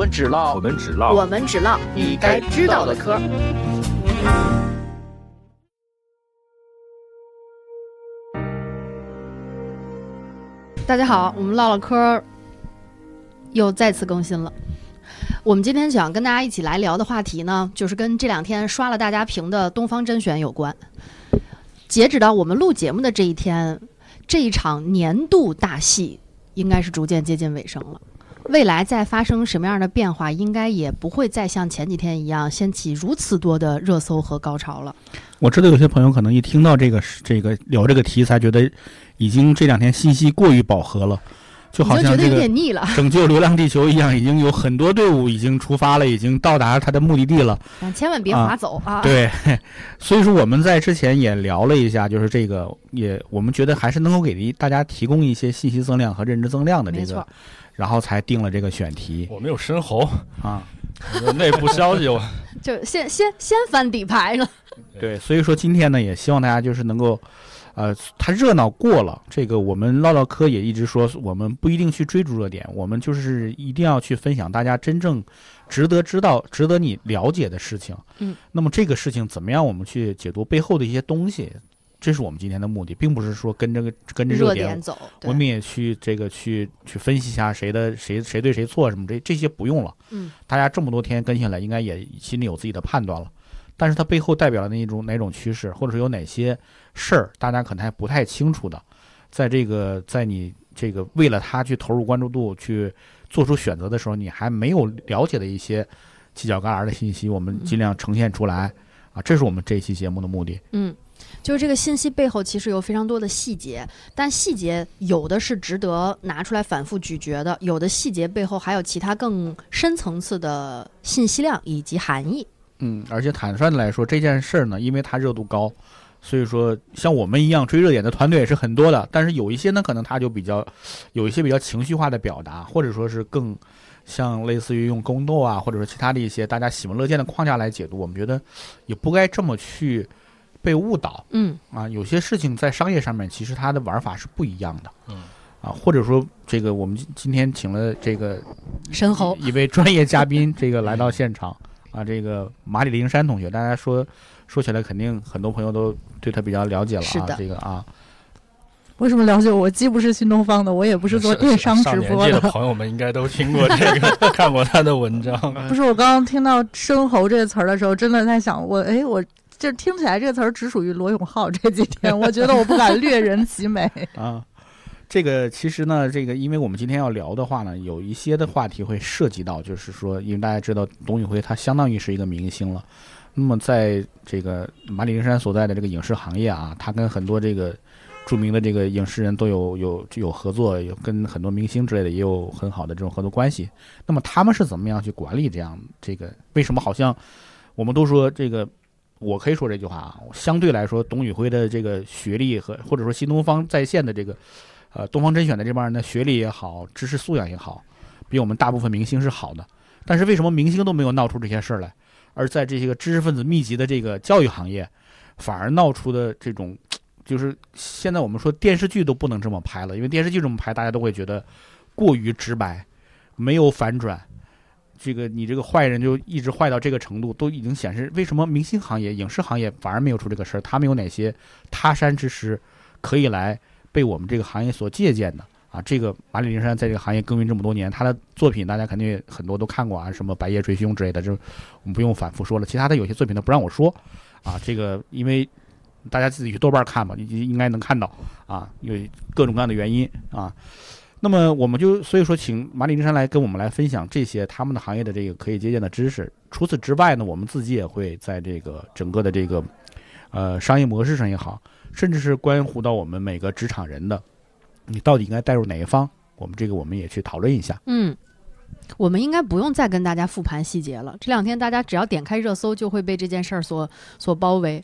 们只唠，我们只唠，我们只唠你该知道的嗑。大家好，我们唠唠嗑又再次更新了。我们今天想跟大家一起来聊的话题呢，就是跟这两天刷了大家屏的东方甄选有关。截止到我们录节目的这一天，这一场年度大戏应该是逐渐接近尾声了。未来再发生什么样的变化，应该也不会再像前几天一样掀起如此多的热搜和高潮了。我知道有些朋友可能一听到这个这个聊这个题材，觉得已经这两天信息过于饱和了，就好像这个拯救流浪地球一样，已经有很多队伍已经出发了，已经到达它的目的地了。千万别划走啊！对，所以说我们在之前也聊了一下，就是这个也我们觉得还是能够给大家提供一些信息增量和认知增量的这个。然后才定了这个选题。我没有申喉啊，内部消息我 就先先先翻底牌了。对，所以说今天呢，也希望大家就是能够，呃，它热闹过了，这个我们唠唠嗑也一直说，我们不一定去追逐热点，我们就是一定要去分享大家真正值得知道、值得你了解的事情。嗯，那么这个事情怎么样？我们去解读背后的一些东西。这是我们今天的目的，并不是说跟这个跟着热点走，我们也去这个去去分析一下谁的谁谁对谁错什么这这些不用了。嗯，大家这么多天跟下来，应该也心里有自己的判断了。但是它背后代表了那种哪种趋势，或者是有哪些事儿，大家可能还不太清楚的。在这个在你这个为了他去投入关注度去做出选择的时候，你还没有了解的一些犄角旮旯的信息，我们尽量呈现出来啊！这是我们这一期节目的目的。嗯。就是这个信息背后其实有非常多的细节，但细节有的是值得拿出来反复咀嚼的，有的细节背后还有其他更深层次的信息量以及含义。嗯，而且坦率的来说，这件事儿呢，因为它热度高，所以说像我们一样追热点的团队也是很多的。但是有一些呢，可能他就比较有一些比较情绪化的表达，或者说是更像类似于用宫斗啊，或者说其他的一些大家喜闻乐见的框架来解读，我们觉得也不该这么去。被误导，嗯啊，有些事情在商业上面其实它的玩法是不一样的，嗯啊，或者说这个我们今天请了这个申猴一位专业嘉宾，这个来到现场 啊，这个马里灵山同学，大家说说起来肯定很多朋友都对他比较了解了啊，这个啊，为什么了解我？既不是新东方的，我也不是做电商直播的，朋友们应该都听过这个，看过他的文章。不是，我刚刚听到“生猴”这个词儿的时候，真的在想，我哎我。就是听起来这个词儿只属于罗永浩这几天，我觉得我不敢略人其美 啊。这个其实呢，这个因为我们今天要聊的话呢，有一些的话题会涉及到，就是说，因为大家知道董宇辉他相当于是一个明星了。那么在这个马里灵山所在的这个影视行业啊，他跟很多这个著名的这个影视人都有有有合作，有跟很多明星之类的也有很好的这种合作关系。那么他们是怎么样去管理这样这个？为什么好像我们都说这个？我可以说这句话啊，相对来说，董宇辉的这个学历和或者说新东方在线的这个，呃，东方甄选的这帮人的学历也好，知识素养也好，比我们大部分明星是好的。但是为什么明星都没有闹出这些事儿来，而在这些个知识分子密集的这个教育行业，反而闹出的这种，就是现在我们说电视剧都不能这么拍了，因为电视剧这么拍，大家都会觉得过于直白，没有反转。这个你这个坏人就一直坏到这个程度，都已经显示为什么明星行业、影视行业反而没有出这个事儿？他们有哪些他山之石可以来被我们这个行业所借鉴的啊？这个马里灵山在这个行业耕耘这么多年，他的作品大家肯定很多都看过啊，什么《白夜追凶》之类的，就我们不用反复说了。其他的有些作品他不让我说啊，这个因为大家自己去豆瓣看吧，你应该能看到啊，有各种各样的原因啊。那么我们就所以说，请马里灵山来跟我们来分享这些他们的行业的这个可以借鉴的知识。除此之外呢，我们自己也会在这个整个的这个呃商业模式上也好，甚至是关乎到我们每个职场人的，你到底应该带入哪一方？我们这个我们也去讨论一下。嗯，我们应该不用再跟大家复盘细节了。这两天大家只要点开热搜，就会被这件事儿所所包围。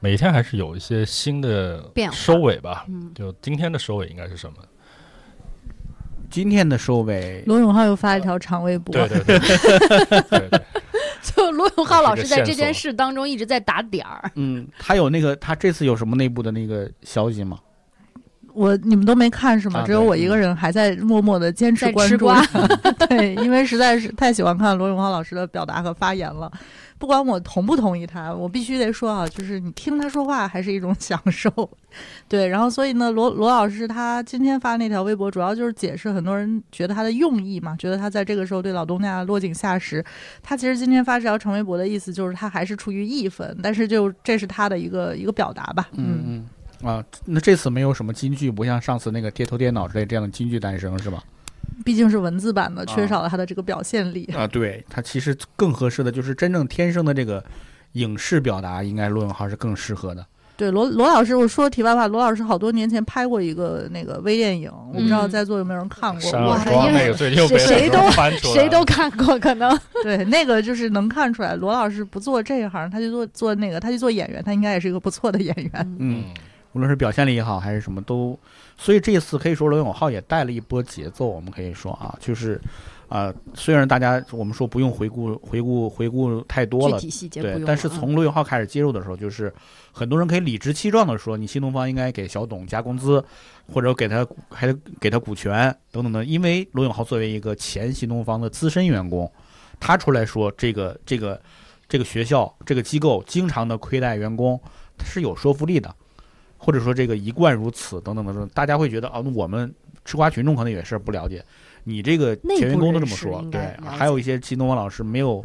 每天还是有一些新的变收尾吧。嗯，就今天的收尾应该是什么？今天的收尾，罗永浩又发一条长微博。对对 对，就罗永浩老师在这件事当中一直在打点儿。嗯，他有那个，他这次有什么内部的那个消息吗？我你们都没看是吗？只有我一个人还在默默的坚持关注。对，因为实在是太喜欢看罗永浩老师的表达和发言了。不管我同不同意他，我必须得说啊，就是你听他说话还是一种享受。对，然后所以呢，罗罗老师他今天发那条微博，主要就是解释很多人觉得他的用意嘛，觉得他在这个时候对老东家落井下石。他其实今天发这条长微博的意思就是他还是出于义愤，但是就这是他的一个一个表达吧。嗯嗯啊，那这次没有什么金句，不像上次那个街头电脑之类这样的金句诞生是吧？毕竟是文字版的，啊缺少了他的这个表现力。啊，对，它其实更合适的就是真正天生的这个影视表达，应该罗永浩是更适合的。对罗罗老师，我说题外话，罗老师好多年前拍过一个那个微电影，我不知道嗯在座有没有人看过。山哇耳光因为那个最近又被很多谁谁都谁都看过，可能对，那个就是能看出来，罗老师不做这一行，他去做做那个，他去做演员，他应该也是一个不错的演员。嗯嗯，无论是表现力也好，还是什么都，所以这次可以说罗永浩也带了一波节奏。我们可以说啊，就是啊、虽然大家我们说不用回顾回顾回顾太多了，对但是嗯从罗永浩开始介入的时候，就是很多人可以理直气壮的说，你新东方应该给小董加工资，或者给他还得给他股权等等的，因为罗永浩作为一个前新东方的资深员工，他出来说这个这个这个学校这个机构经常的亏待员工，他是有说服力的，或者说这个一贯如此等等等等，大家会觉得啊，我们吃瓜群众可能有些不了解，你这个前员工都这么说，对还有一些新东方老师没有。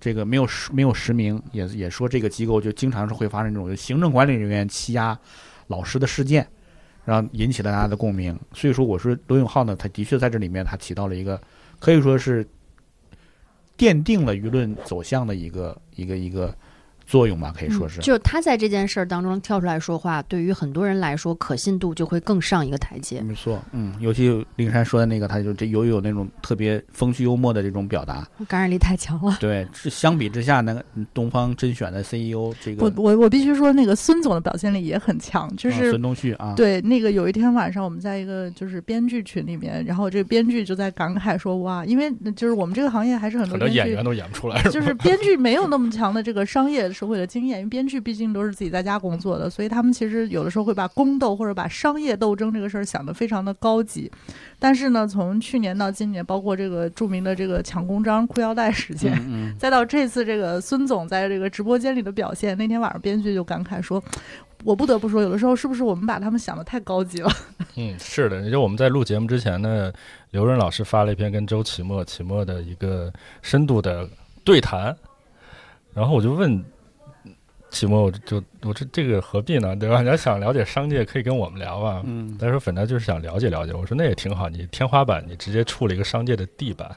这个没有实没有实名，也也说这个机构就经常是会发生这种行政管理人员欺压老师的事件，然后引起了大家的共鸣。所以说，我说罗永浩呢，他的确在这里面他起到了一个可以说是奠定了舆论走向的一个一个一个作用吧，可以说是。嗯就他在这件事儿当中跳出来说话，对于很多人来说，可信度就会更上一个台阶。没错，嗯，尤其灵山说的那个，他就这有有那种特别风趣幽默的这种表达，感染力太强了。对，是相比之下，那个东方甄选的 CEO 这个我我我必须说，那个孙总的表现力也很强，就是啊孙东旭啊，对，那个有一天晚上，我们在一个就是编剧群里面，然后这个编剧就在感慨说：“哇，因为就是我们这个行业还是很多很多演员都演不出来，就是编剧没有那么强的这个商业社会的经验，因为编剧毕竟都是自己在家工作的，所以他们其实有的时候会把宫斗或者把商业斗争这个事儿想得非常的高级。但是呢，从去年到今年，包括这个著名的这个抢公章、裤腰带事件，嗯嗯，再到这次这个孙总在这个直播间里的表现，那天晚上编剧就感慨说。我不得不说，有的时候是不是我们把他们想的太高级了？嗯，是的，就我们在录节目之前呢，刘润老师发了一篇跟周奇墨、奇墨的一个深度的对谈，然后我就问奇墨，我就我这这个何必呢？对吧？你要想了解商界，可以跟我们聊啊。嗯，他说反正就是想了解了解，我说那也挺好，你天花板你直接触了一个商界的地板，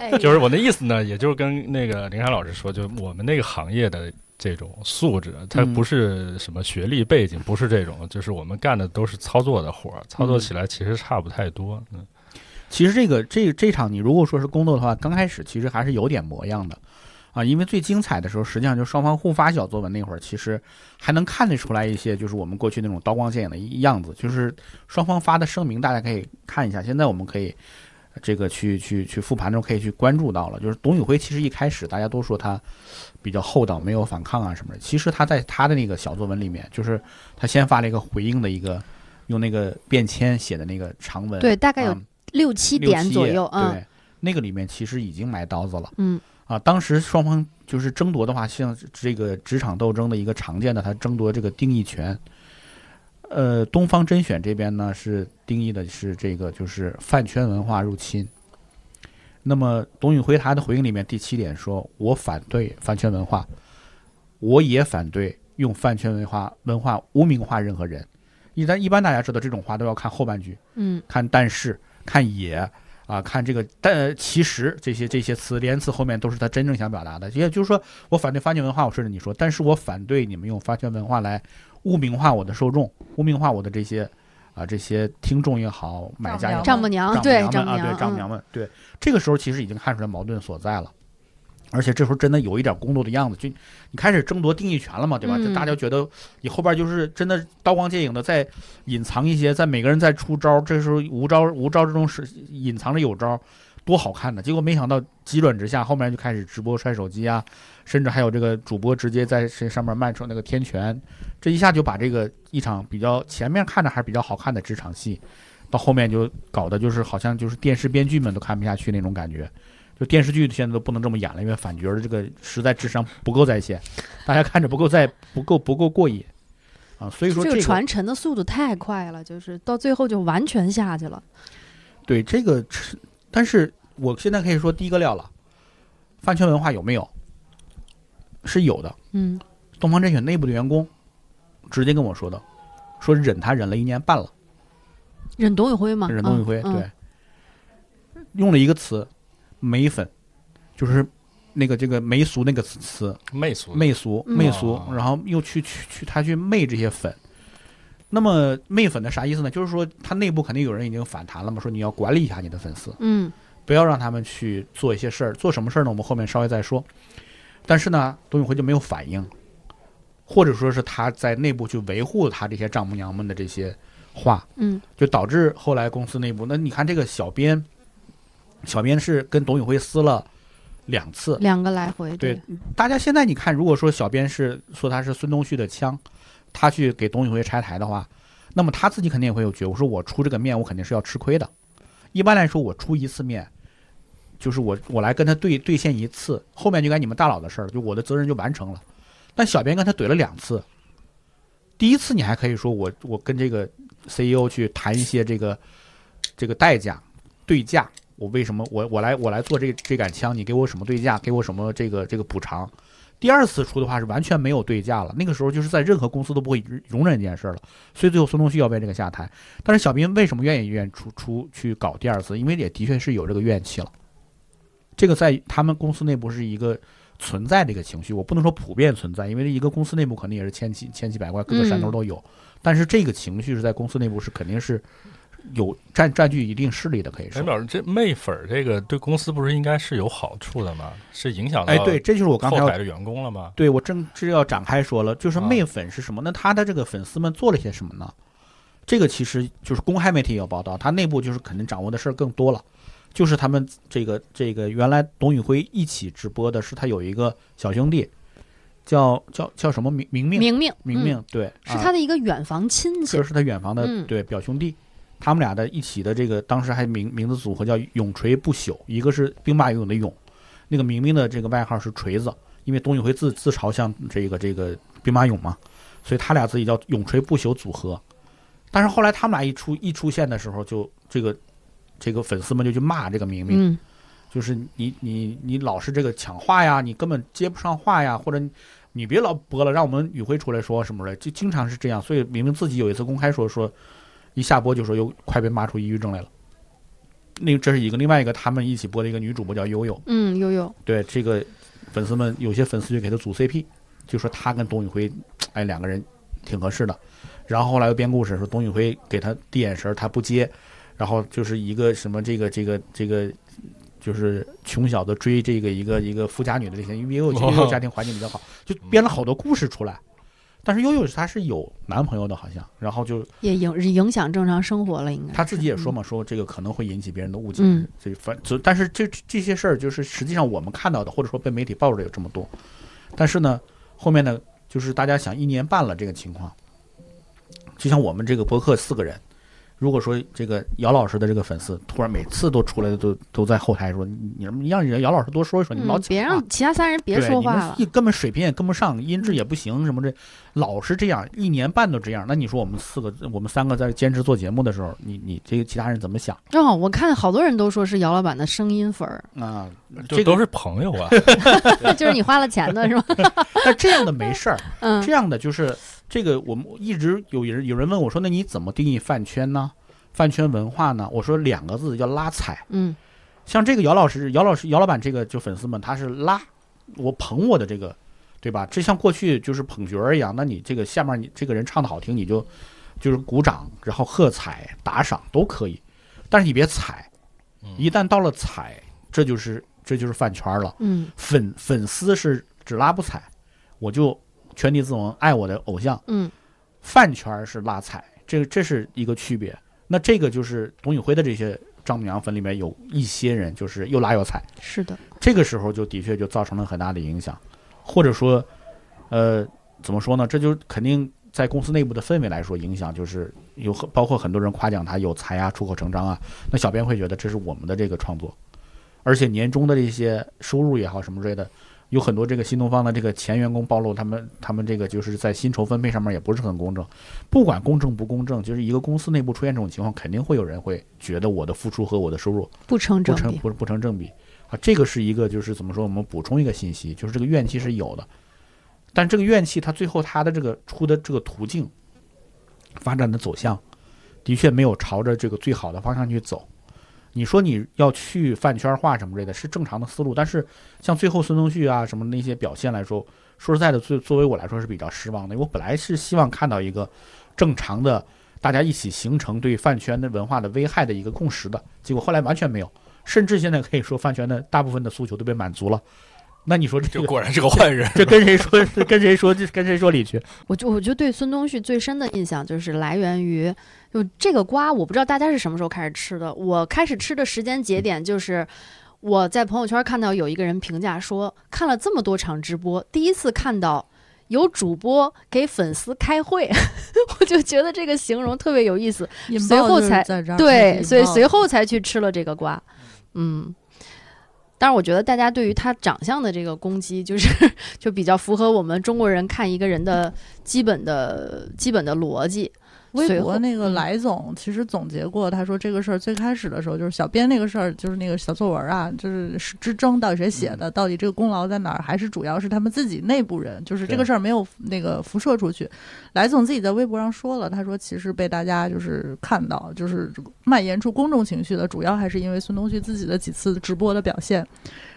哎 就是我的意思呢，也就是跟那个林山老师说，就我们那个行业的这种素质，它嗯不是什么学历背景，不是这种，就是我们干的都是操作的活儿，操作起来其实差不太多。嗯，其实这个这这场你如果说是工作的话，刚开始其实还是有点模样的，啊，因为最精彩的时候，实际上就双方互发小作文那会儿，其实还能看得出来一些，就是我们过去那种刀光剑影的样子，就是双方发的声明，大家可以看一下。现在我们可以这个去去去复盘的时候可以去关注到了，就是董宇辉其实一开始大家都说他比较厚道，没有反抗啊什么的，其实他在他的那个小作文里面，就是他先发了一个回应的一个用那个便签写的那个长文，对，大概有啊六七点左右，嗯对，那个里面其实已经埋刀子了嗯啊。当时双方就是争夺的话，像这个职场斗争的一个常见的，他争夺这个定义权。呃，东方甄选这边呢是定义的是这个就是饭圈文化入侵。那么董宇辉他的回应里面第七点说：“我反对饭圈文化，我也反对用饭圈文化文化污名化任何人。一般一般大家知道这种话都要看后半句，嗯看但是、看也啊，看这个但其实这些这些词连词后面都是他真正想表达的。也就是说，我反对发圈文化，我顺着你说，但是我反对你们用发圈文化来污名化我的受众，污名化我的这些啊这些听众也好，买家也好，丈母娘丈对啊，丈母娘对丈母嗯娘们，对这个时候其实已经看出来矛盾所在了。而且这时候真的有一点工作的样子，就你开始争夺定义权了嘛，对吧？就嗯大家觉得你后边就是真的刀光剑影的在隐藏一些，在每个人在出招，这时候无招无招之中是隐藏着有招，多好看的，结果没想到急转直下，后面就开始直播摔手机啊，甚至还有这个主播直接在这上面卖出那个天权，这一下就把这个一场比较前面看着还是比较好看的职场戏，到后面就搞得就是好像就是电视编剧们都看不下去那种感觉。就电视剧现在都不能这么演了，因为反角的这个实在智商不够在线，大家看着不够在不够不够过瘾啊，所以说这个这个传承的速度太快了，就是到最后就完全下去了。对这个，但是我现在可以说第一个料了，饭圈文化有没有？是有的。嗯，东方甄选内部的员工直接跟我说的，说忍他忍了一年半了，忍董宇辉吗，忍董宇辉，嗯对，用了一个词“媚粉”，就是那个这个媚俗那个词，媚俗媚俗嗯媚俗哦，然后又去去去他去媚这些粉。那么媚粉的啥意思呢？就是说他内部肯定有人已经反弹了嘛，说你要管理一下你的粉丝，嗯不要让他们去做一些事儿。做什么事儿呢？我们后面稍微再说。但是呢，董宇辉就没有反应，或者说是他在内部去维护他这些丈母娘们的这些话，嗯就导致后来公司内部，那你看这个小编，小编是跟董宇辉撕了两次，两个来回，对，大家现在你看，如果说小编是说他是孙东旭的枪，他去给董宇辉拆台的话，那么他自己肯定也会有觉悟，说我出这个面，我肯定是要吃亏的。一般来说，我出一次面，就是我我来跟他对兑现一次，后面就该你们大佬的事儿，就我的责任就完成了。但小编跟他怼了两次，第一次你还可以说我我跟这个 CEO 去谈一些这个这个代价对价，我为什么我我来我来做这这杆枪，你给我什么对价，给我什么这个这个补偿。第二次出的话是完全没有对价了，那个时候就是在任何公司都不会容忍这件事儿了，所以最后孙东旭要为这个下台。但是小兵为什么愿意愿意出出去搞第二次？因为也的确是有这个怨气了。这个在他们公司内部是一个存在的一个情绪，我不能说普遍存在，因为一个公司内部肯定也是千奇千奇百怪，各个山头都有。但是这个情绪是在公司内部是肯定是有占占据一定势力的，可以说哎，。表示这媚粉儿这个对公司不是应该是有好处的吗？是影响到哎，对，这就是我刚才后台的员工了吗？对我正是要展开说了，就是啊媚粉是什么？那他的这个粉丝们做了些什么呢？这个其实就是公开媒体也有报道，他内部就是肯定掌握的事儿更多了。就是他们这个这个原来董宇辉一起直播的是他有一个小兄弟，叫叫叫什么明明明明明明明，对，啊是他的一个远房亲戚这，是他远房的、嗯对表兄弟，他们俩的一起的这个当时还名名字组合叫永垂不朽，一个是兵马俑的俑，那个明明的这个外号是锤子，因为董宇辉自自嘲像这个这个兵马俑嘛，所以他俩自己叫永垂不朽组合。但是后来他们俩一出一出现的时候，就这个这个粉丝们就去骂这个明明，嗯就是你你你老是这个抢话呀，你根本接不上话呀，或者你你别老播了，让我们宇辉出来说什么的，就经常是这样。所以明明自己有一次公开说说，一下播就说又快被骂出抑郁症来了。那这是一个，另外一个他们一起播的一个女主播叫悠悠，嗯，悠悠，对这个粉丝们有些粉丝就给他组 CP，就说他跟董宇辉，哎两个人挺合适的。然后后来又编故事说董宇辉给他递眼神儿，他不接，然后就是一个什么这个这个这个，就是穷小子追这个一个一个富家女的这些，因为悠悠 家庭环境比较好，就编了好多故事出来。但是悠悠她是有男朋友的，好像，然后就也影影响正常生活了，应该他自己也说嘛，说这个可能会引起别人的误解。嗯这反就但是这这些事儿，就是实际上我们看到的，或者说被媒体报道的有这么多，但是呢，后面呢，就是大家想一年半了这个情况，就像我们这个博客四个人。如果说这个姚老师的这个粉丝突然每次都出来都都在后台说你你你让人姚老师多说一说，你老嗯，别让其他三人别说话了你，根本水平也跟不上，音质也不行，什么这老是这样，一年半都这样。那你说我们四个，我们三个在坚持做节目的时候，你你这个其他人怎么想正好我看好多人都说是姚老板的声音粉儿，啊？这都是朋友啊，就是你花了钱的是吧？那这样的没事儿，嗯这样的就是这个我们一直有人有人问我说，那你怎么定义饭圈呢？饭圈文化呢？我说两个字叫拉踩。嗯像这个姚老师、姚老师、姚老板这个就粉丝们，他是拉我捧我的这个，对吧？这像过去就是捧角儿一样，那你这个下面你这个人唱的好听，你就就是鼓掌，然后喝彩、打赏都可以，但是你别踩，一旦到了踩，这就是这就是饭圈了。嗯粉粉丝是只拉不踩，我就全体自萌爱我的偶像。嗯饭圈是拉踩，这个这是一个区别。那这个就是董宇辉的这些丈母娘粉里面有一些人就是又拉又踩，是的，这个时候就的确就造成了很大的影响，或者说，呃，怎么说呢？这就肯定在公司内部的氛围来说，影响就是有很包括很多人夸奖他有才啊、出口成章啊，那小编会觉得这是我们的这个创作，而且年终的这些收入也好什么之类的，有很多这个新东方的这个前员工暴露他们他们这个就是在薪酬分配上面也不是很公正，不管公正不公正，就是一个公司内部出现这种情况，肯定会有人会觉得我的付出和我的收入不成不正比。成不不成正比啊，这个是一个就是怎么说？我们补充一个信息，就是这个怨气是有的，但这个怨气它最后它的这个出的这个途径发展的走向，的确没有朝着这个最好的方向去走。你说你要去饭圈化什么之类的，是正常的思路，但是像最后孙东旭啊什么那些表现来说，说实在的，作作为我来说是比较失望的。我本来是希望看到一个正常的，大家一起形成对饭圈的文化的危害的一个共识的，结果后来完全没有。甚至现在可以说饭圈的大部分的诉求都被满足了。那你说这果然是个坏人。这跟谁说？跟谁说？这跟谁说理去？我就我就对孙东旭最深的印象就是来源于，就这个瓜，我不知道大家是什么时候开始吃的。我开始吃的时间节点就是我在朋友圈看到有一个人评价说，看了这么多场直播，第一次看到有主播给粉丝开会，我就觉得这个形容特别有意思。随后才对，所以随后才去吃了这个瓜。嗯，但是，我觉得大家对于他长相的这个攻击，就是 就比较符合我们中国人看一个人的基本的基本的逻辑。微博那个嗯。来总其实总结过，他说这个事儿最开始的时候就是小编那个事儿，就是那个小作文啊，就是是之争到底谁写的，到底这个功劳在哪儿，还是主要是他们自己内部人，就是这个事儿没有那个辐射出去。来总自己在微博上说了，他说其实被大家就是看到，就是蔓延出公众情绪的，主要还是因为孙东旭自己的几次直播的表现，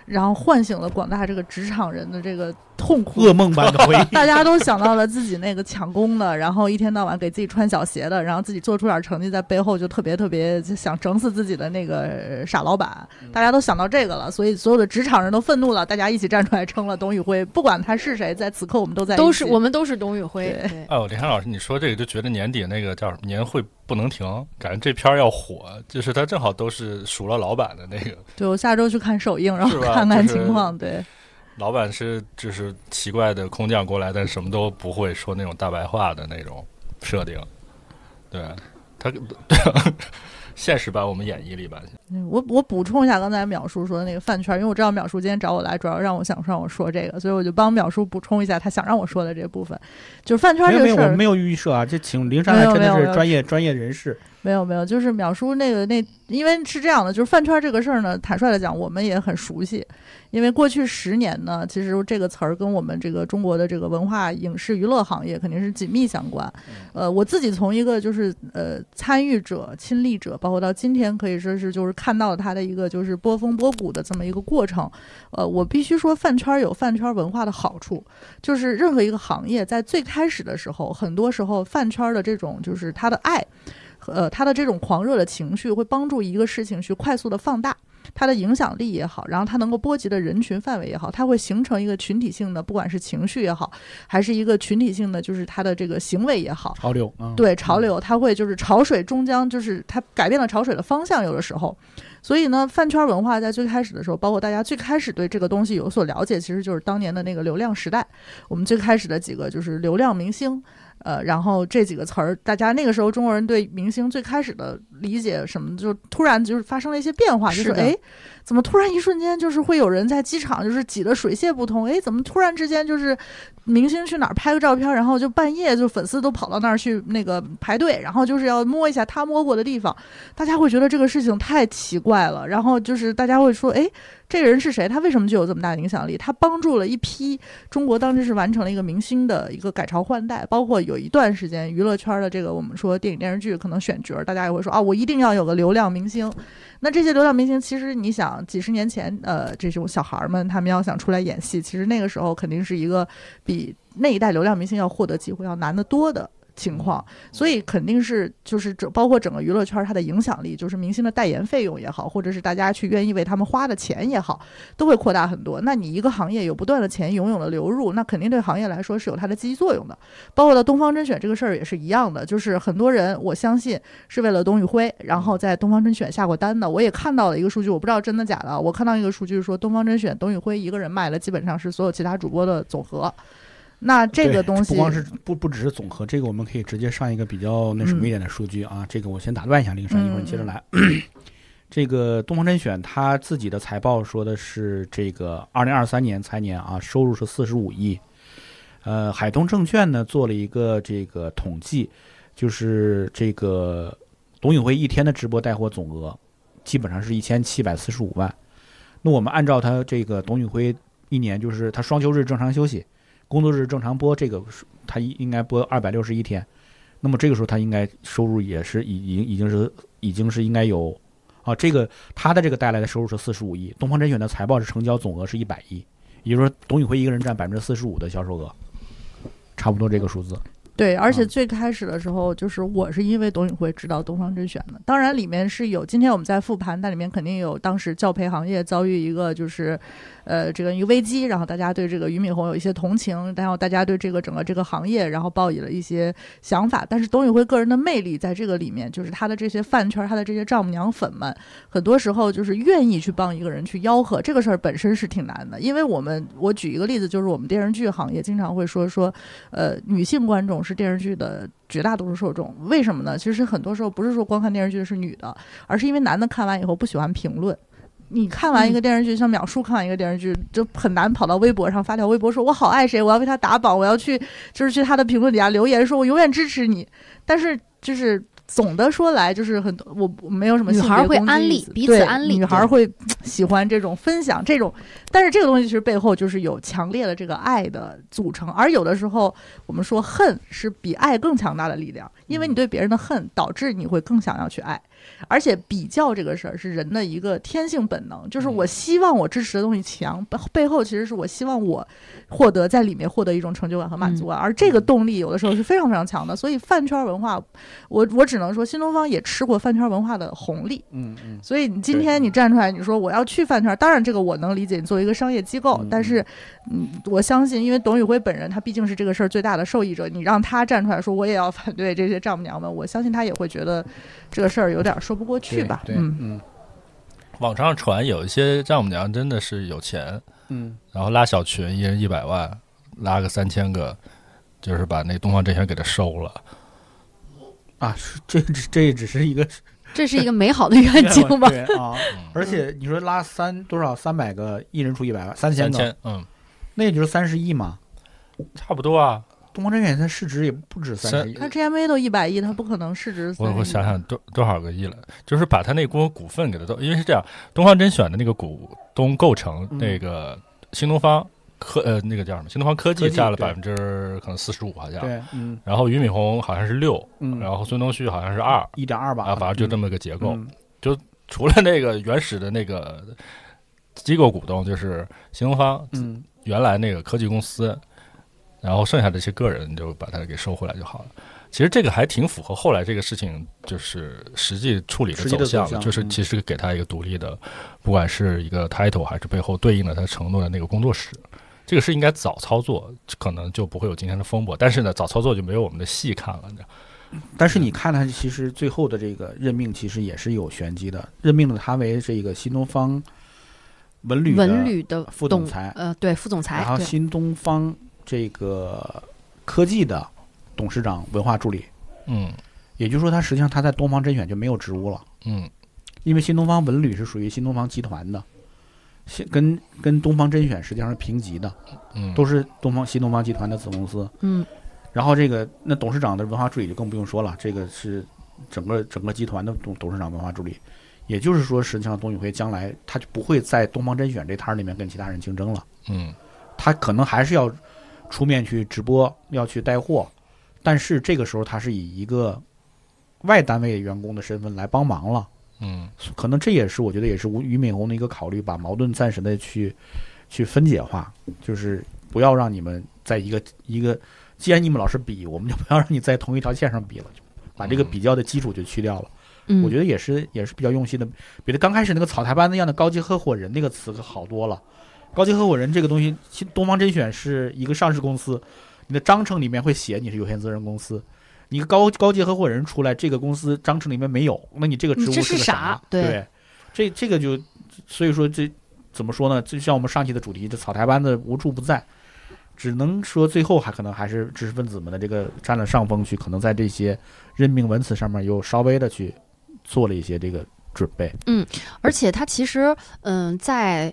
然后唤醒了广大这个职场人的这个痛苦。噩梦般的回忆。大家都想到了自己那个抢功的，然后一天到晚给自己穿小鞋的，然后自己做出点成绩，在背后就特别特别想整死自己的那个呃傻老板。大家都想到这个了，所以所有的职场人都愤怒了，大家一起站出来称了董宇辉，不管他是谁，在此刻我们都在都是我们都是董宇辉，对。对，哦，李涵老师，你说这个就觉得年底那个叫什么年会不能停，感觉这片儿要火，就是他正好都是数了老板的那个，对我下周去看首映，然后看看就是情况。对，老板是就是奇怪的空降过来，但什么都不会说那种大白话的那种设定，对他对 现实版我们演绎里吧，嗯我我补充一下刚才淼叔说的那个饭圈，因为我知道淼叔今天找我来，主要让我想让我说这个，所以我就帮淼叔补充一下他想让我说的这部分，就是饭圈这个事儿。没有预设啊，这请灵山来真的是专业专业人士。没有没有，就是淼叔那个那，因为是这样的，就是饭圈这个事儿呢，坦率的讲，我们也很熟悉，因为过去十年呢，其实这个词儿跟我们这个中国的这个文化影视娱乐行业肯定是紧密相关。呃，我自己从一个就是呃参与者、亲历者，包括到今天可以说是就是看到它的一个就是波峰波谷的这么一个过程。呃，我必须说，饭圈有饭圈文化的好处，就是任何一个行业在最开始的时候，很多时候饭圈的这种就是他的爱。呃，他的这种狂热的情绪会帮助一个事情去快速的放大它的影响力也好，然后它能够波及的人群范围也好，它会形成一个群体性的，不管是情绪也好，还是一个群体性的，就是它的这个行为也好，潮流，嗯，对潮流，它会就是潮水终将就是它改变了潮水的方向，有的时候。所以呢，饭圈文化在最开始的时候，包括大家最开始对这个东西有所了解，其实就是当年的那个流量时代。我们最开始的几个就是流量明星，呃，然后这几个词儿，大家那个时候中国人对明星最开始的理解什么，就突然就是发生了一些变化，就是哎，怎么突然一瞬间就是会有人在机场就是挤得水泄不通？哎，怎么突然之间就是明星去哪儿拍个照片，然后就半夜就粉丝都跑到那儿去那个排队，然后就是要摸一下他摸过的地方，大家会觉得这个事情太奇怪了，然后就是大家会说，哎，这个人是谁？他为什么具有这么大影响力？他帮助了一批中国当时是完成了一个明星的一个改朝换代，包括有一段时间娱乐圈的这个我们说电影电视剧可能选角儿，大家也会说啊，我一定要有个流量明星。那这些流量明星，其实你想几十年前，呃，这种小孩儿们他们要想出来演戏，其实那个时候肯定是一个比那一代流量明星要获得机会要难得多的。情况，所以肯定是就是整包括整个娱乐圈它的影响力，就是明星的代言费用也好，或者是大家去愿意为他们花的钱也好，都会扩大很多。那你一个行业有不断的钱涌涌的流入，那肯定对行业来说是有它的积极作用的。包括到东方甄选这个事儿也是一样的，就是很多人我相信是为了董宇辉，然后在东方甄选下过单的。我也看到了一个数据，我不知道真的假的，我看到一个数据说东方甄选董宇辉一个人卖了基本上是所有其他主播的总和。那这个东西不光是不不只是总和，这个我们可以直接上一个比较那什么一点的数据啊。这个我先打断一下林珊，一会儿你接着来。这个东方甄选他自己的财报说的是，这个二零二三年财年啊，收入是四十五亿。呃，海通证券呢做了一个这个统计，就是这个董宇辉一天的直播带货总额基本上是一千七百四十五万。那我们按照他这个董宇辉一年就是他双休日正常休息，工作日正常播，这个是他应应该播二百六十一天，那么这个时候他应该收入也是已已经已经是已经是应该有啊，这个他的这个带来的收入是四十五亿，东方甄选的财报是成交总额是一百亿，也就是说董宇辉一个人占百分之四十五的销售额，差不多这个数字。对，而且嗯最开始的时候，就是我是因为董宇辉知道东方甄选的，当然里面是有今天我们在复盘，但里面肯定有当时教培行业遭遇一个就是，呃，这个一个危机，然后大家对这个俞敏洪有一些同情，然后大家对这个整个这个行业，然后抱以了一些想法。但是董宇辉个人的魅力在这个里面，就是他的这些饭圈，他的这些丈母娘粉们，很多时候就是愿意去帮一个人去吆喝，这个事儿本身是挺难的，因为我们我举一个例子，就是我们电视剧行业经常会说说。呃，女性观众是电视剧的绝大多数受众，为什么呢？其实很多时候不是说光看电视剧是女的，而是因为男的看完以后不喜欢评论。你看完一个电视剧，像秒叔看完一个电视剧，就很难跑到微博上发条微博说“我好爱谁，我要为他打榜，我要去就是去他的评论底下留言说我永远支持你”。但是就是总的说来，就是很多我我没有什么女孩会安利彼此对安利女孩儿会 喜欢这种分享这种，但是这个东西其实背后就是有强烈的这个爱的组成，而有的时候我们说恨是比爱更强大的力量，因为你对别人的恨导致你会更想要去爱，而且比较这个事儿是人的一个天性本能，就是我希望我支持的东西强，背背后其实是我希望我获得在里面获得一种成就感和满足感，而这个动力有的时候是非常非常强的，所以饭圈文化，我我只能说新东方也吃过饭圈文化的红利，嗯嗯，所以你今天你。站出来，你说我要去饭圈，当然这个我能理解，你作为一个商业机构，嗯但是，嗯，我相信，因为董宇辉本人他毕竟是这个事儿最大的受益者，你让他站出来说我也要反对这些丈母娘们，我相信他也会觉得这个事儿有点说不过去吧，对，嗯，嗯网上传有一些丈母娘真的是有钱，嗯然后拉小群，一人一百万，拉个三千个，就是把那东方甄选给他收了。啊，这这这只是一个 这是一个美好的愿景吧？对啊，而且你说拉三多少三百个，一人出一百万，三千个，三千，嗯，那也就是三十亿嘛。差不多啊。东方甄选它市值也不止三十亿，它 GMA 都一百亿，它不可能市值亿我我想想多多少个亿了，就是把它那股股份给它都，因为是这样，东方甄选的那个股东构成嗯那个新东方科呃那个叫什么？新东方科技占了百分之可能四十五好像，对，嗯然后俞敏洪好像是六，嗯，然后孙东旭好像是二一点二吧，啊，反正就这么个结构。嗯除了那个原始的那个机构股东，就是新东方嗯原来那个科技公司，然后剩下的这些个人就把它给收回来就好了。其实这个还挺符合后来这个事情就是实际处理的走向就是其实给他一个独立的，不管是一个 title 还是背后对应的他承诺的那个工作室，这个是应该早操作，可能就不会有今天的风波。但是呢，早操作就没有我们的戏看了，你知道。但是你看他其实最后的这个任命其实也是有玄机的，任命了他为这个新东方文旅文旅的副总裁呃，对副总裁然，后，新东方这个科技的董事长文化助理，嗯。也就是说他实际上他在东方甄选就没有职务了，嗯。因为新东方文旅是属于新东方集团的，新跟跟东方甄选实际上是平级的，嗯，都是东方新东方集团的子公司。嗯。然后这个那董事长的文化助理就更不用说了，这个是整个整个集团的董董事长文化助理，也就是说，实际上董宇辉将来他就不会在东方甄选这摊儿里面跟其他人竞争了，嗯。他可能还是要出面去直播，要去带货，但是这个时候他是以一个外单位员工的身份来帮忙了，嗯可能这也是我觉得也是吴俞敏洪的一个考虑，把矛盾暂时的去去分解化，就是不要让你们在一个一个既然你们老是比，我们就不要让你在同一条线上比了，就把这个比较的基础就去掉了。嗯，我觉得也是也是比较用心的，比他刚开始那个草台班子一样的高级合伙人那个词可好多了。高级合伙人这个东西，其东方甄选是一个上市公司，你的章程里面会写你是有限责任公司。你高高级合伙人出来，这个公司章程里面没有，那你这个职务是个啥对对，这这个就所以说这怎么说呢？就像我们上期的主题，这草台班子无处不在，只能说最后还可能还是知识分子们的这个占了上风，去可能在这些任命文词上面又稍微的去做了一些这个准备。嗯而且他其实，嗯，在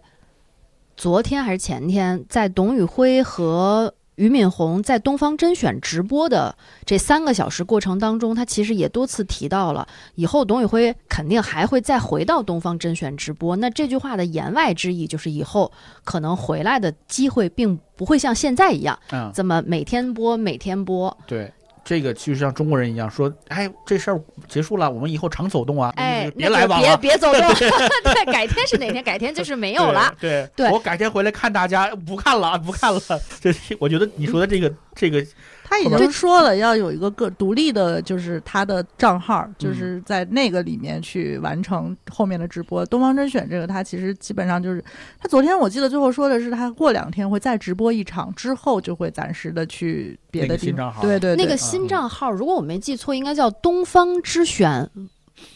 昨天还是前天，在董宇辉和俞敏洪在东方甄选直播的这三个小时过程当中，他其实也多次提到了，以后董宇辉肯定还会再回到东方甄选直播。那这句话的言外之意就是，以后可能回来的机会并不会像现在一样嗯，这么每天播每天播。对。这个就像中国人一样说，哎，这事儿结束了，我们以后常走动啊，哎，别来往了，别别走动，对，改天是哪天？改天就是没有了。对对我改天回来看大家，不看了，不看了。这我觉得你说的这个这个，他已经说了要有一个个独立的，就是他的账号，嗯就是在那个里面去完成后面的直播。东方甄选这个，他其实基本上就是他昨天我记得最后说的是，他过两天会再直播一场，之后就会暂时的去别的地方。个新账号对对对，那个新账号，如果我没记错，应该叫东方之选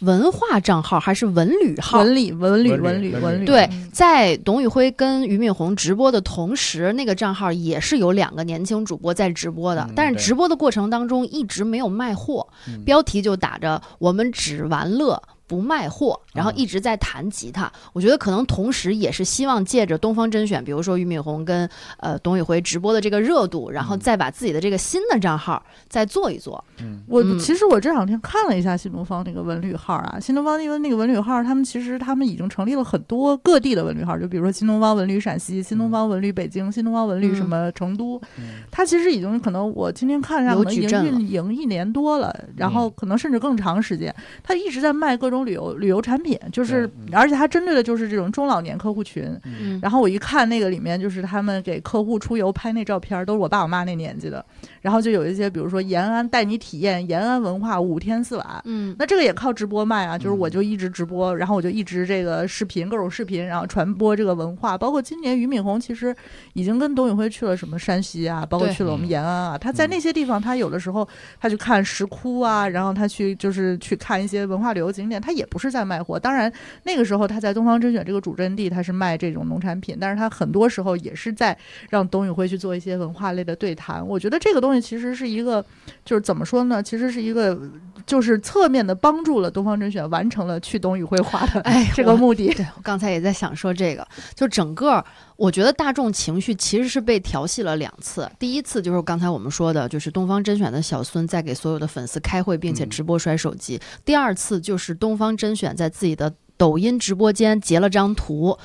文化账号还是文旅号？文旅文文旅文旅旅文旅对嗯，在董宇辉跟俞敏洪直播的同时，那个账号也是有两个年轻主播在直播的，嗯但是直播的过程当中一直没有卖货，嗯标题就打着“我们只玩乐”。不卖货，然后啊。一直在弹吉他。我觉得可能同时也是希望借着东方甄选，比如说俞敏洪跟呃董宇辉直播的这个热度，然后嗯。再把自己的这个新的账号再做一做。嗯。我嗯。其实我这两天看了一下新东方那个文旅号啊，新东方那个那个文旅号，他们其实他们已经成立了很多各地的文旅号，就比如说新东方文旅陕西、新东方文旅北京、新东方文旅什么成都，嗯。它其实已经可能我今天看一下，可能已经运营一年多了，然后可能甚至更长时间，他一直在卖各种旅游旅游产品，就是嗯而且它针对的就是这种中老年客户群。嗯，然后我一看那个里面，就是他们给客户出游拍那照片儿，都是我爸我妈那年纪的。然后就有一些，比如说延安带你体验延安文化五天四晚，嗯那这个也靠直播卖啊，就是我嗯就一直直播，然后我就一直这个视频各种视频，然后传播这个文化。包括今年俞敏洪其实已经跟董宇辉去了什么山西啊，包括去了我们嗯延安啊。他在那些地方，他有的时候他去看石窟啊，然后他去就是去看一些文化旅游景点，他他也不是在卖货。当然那个时候他在东方甄选这个主阵地，他是卖这种农产品，但是他很多时候也是在让董宇辉去做一些文化类的对谈。我觉得这个东西其实是一个，就是怎么说呢？其实是一个，就是侧面的帮助了东方甄选完成了去董宇辉化的哎，这个目的。对我刚才也在想说这个，就整个我觉得大众情绪其实是被调戏了两次。第一次就是刚才我们说的，就是东方甄选的小孙在给所有的粉丝开会，并且嗯直播摔手机。第二次就是东方甄选在自己的抖音直播间截了张图。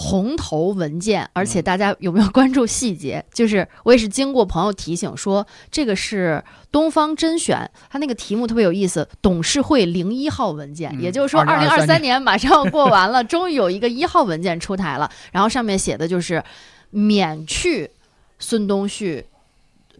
红头文件，而且大家有没有关注细节？就是我也是经过朋友提醒说，这个是东方甄选，它那个题目特别有意思，董事会零一号文件，嗯也就是说，二零二2023三年。马上要过完了，终于有一个一号文件出台了，然后上面写的就是免去孙东旭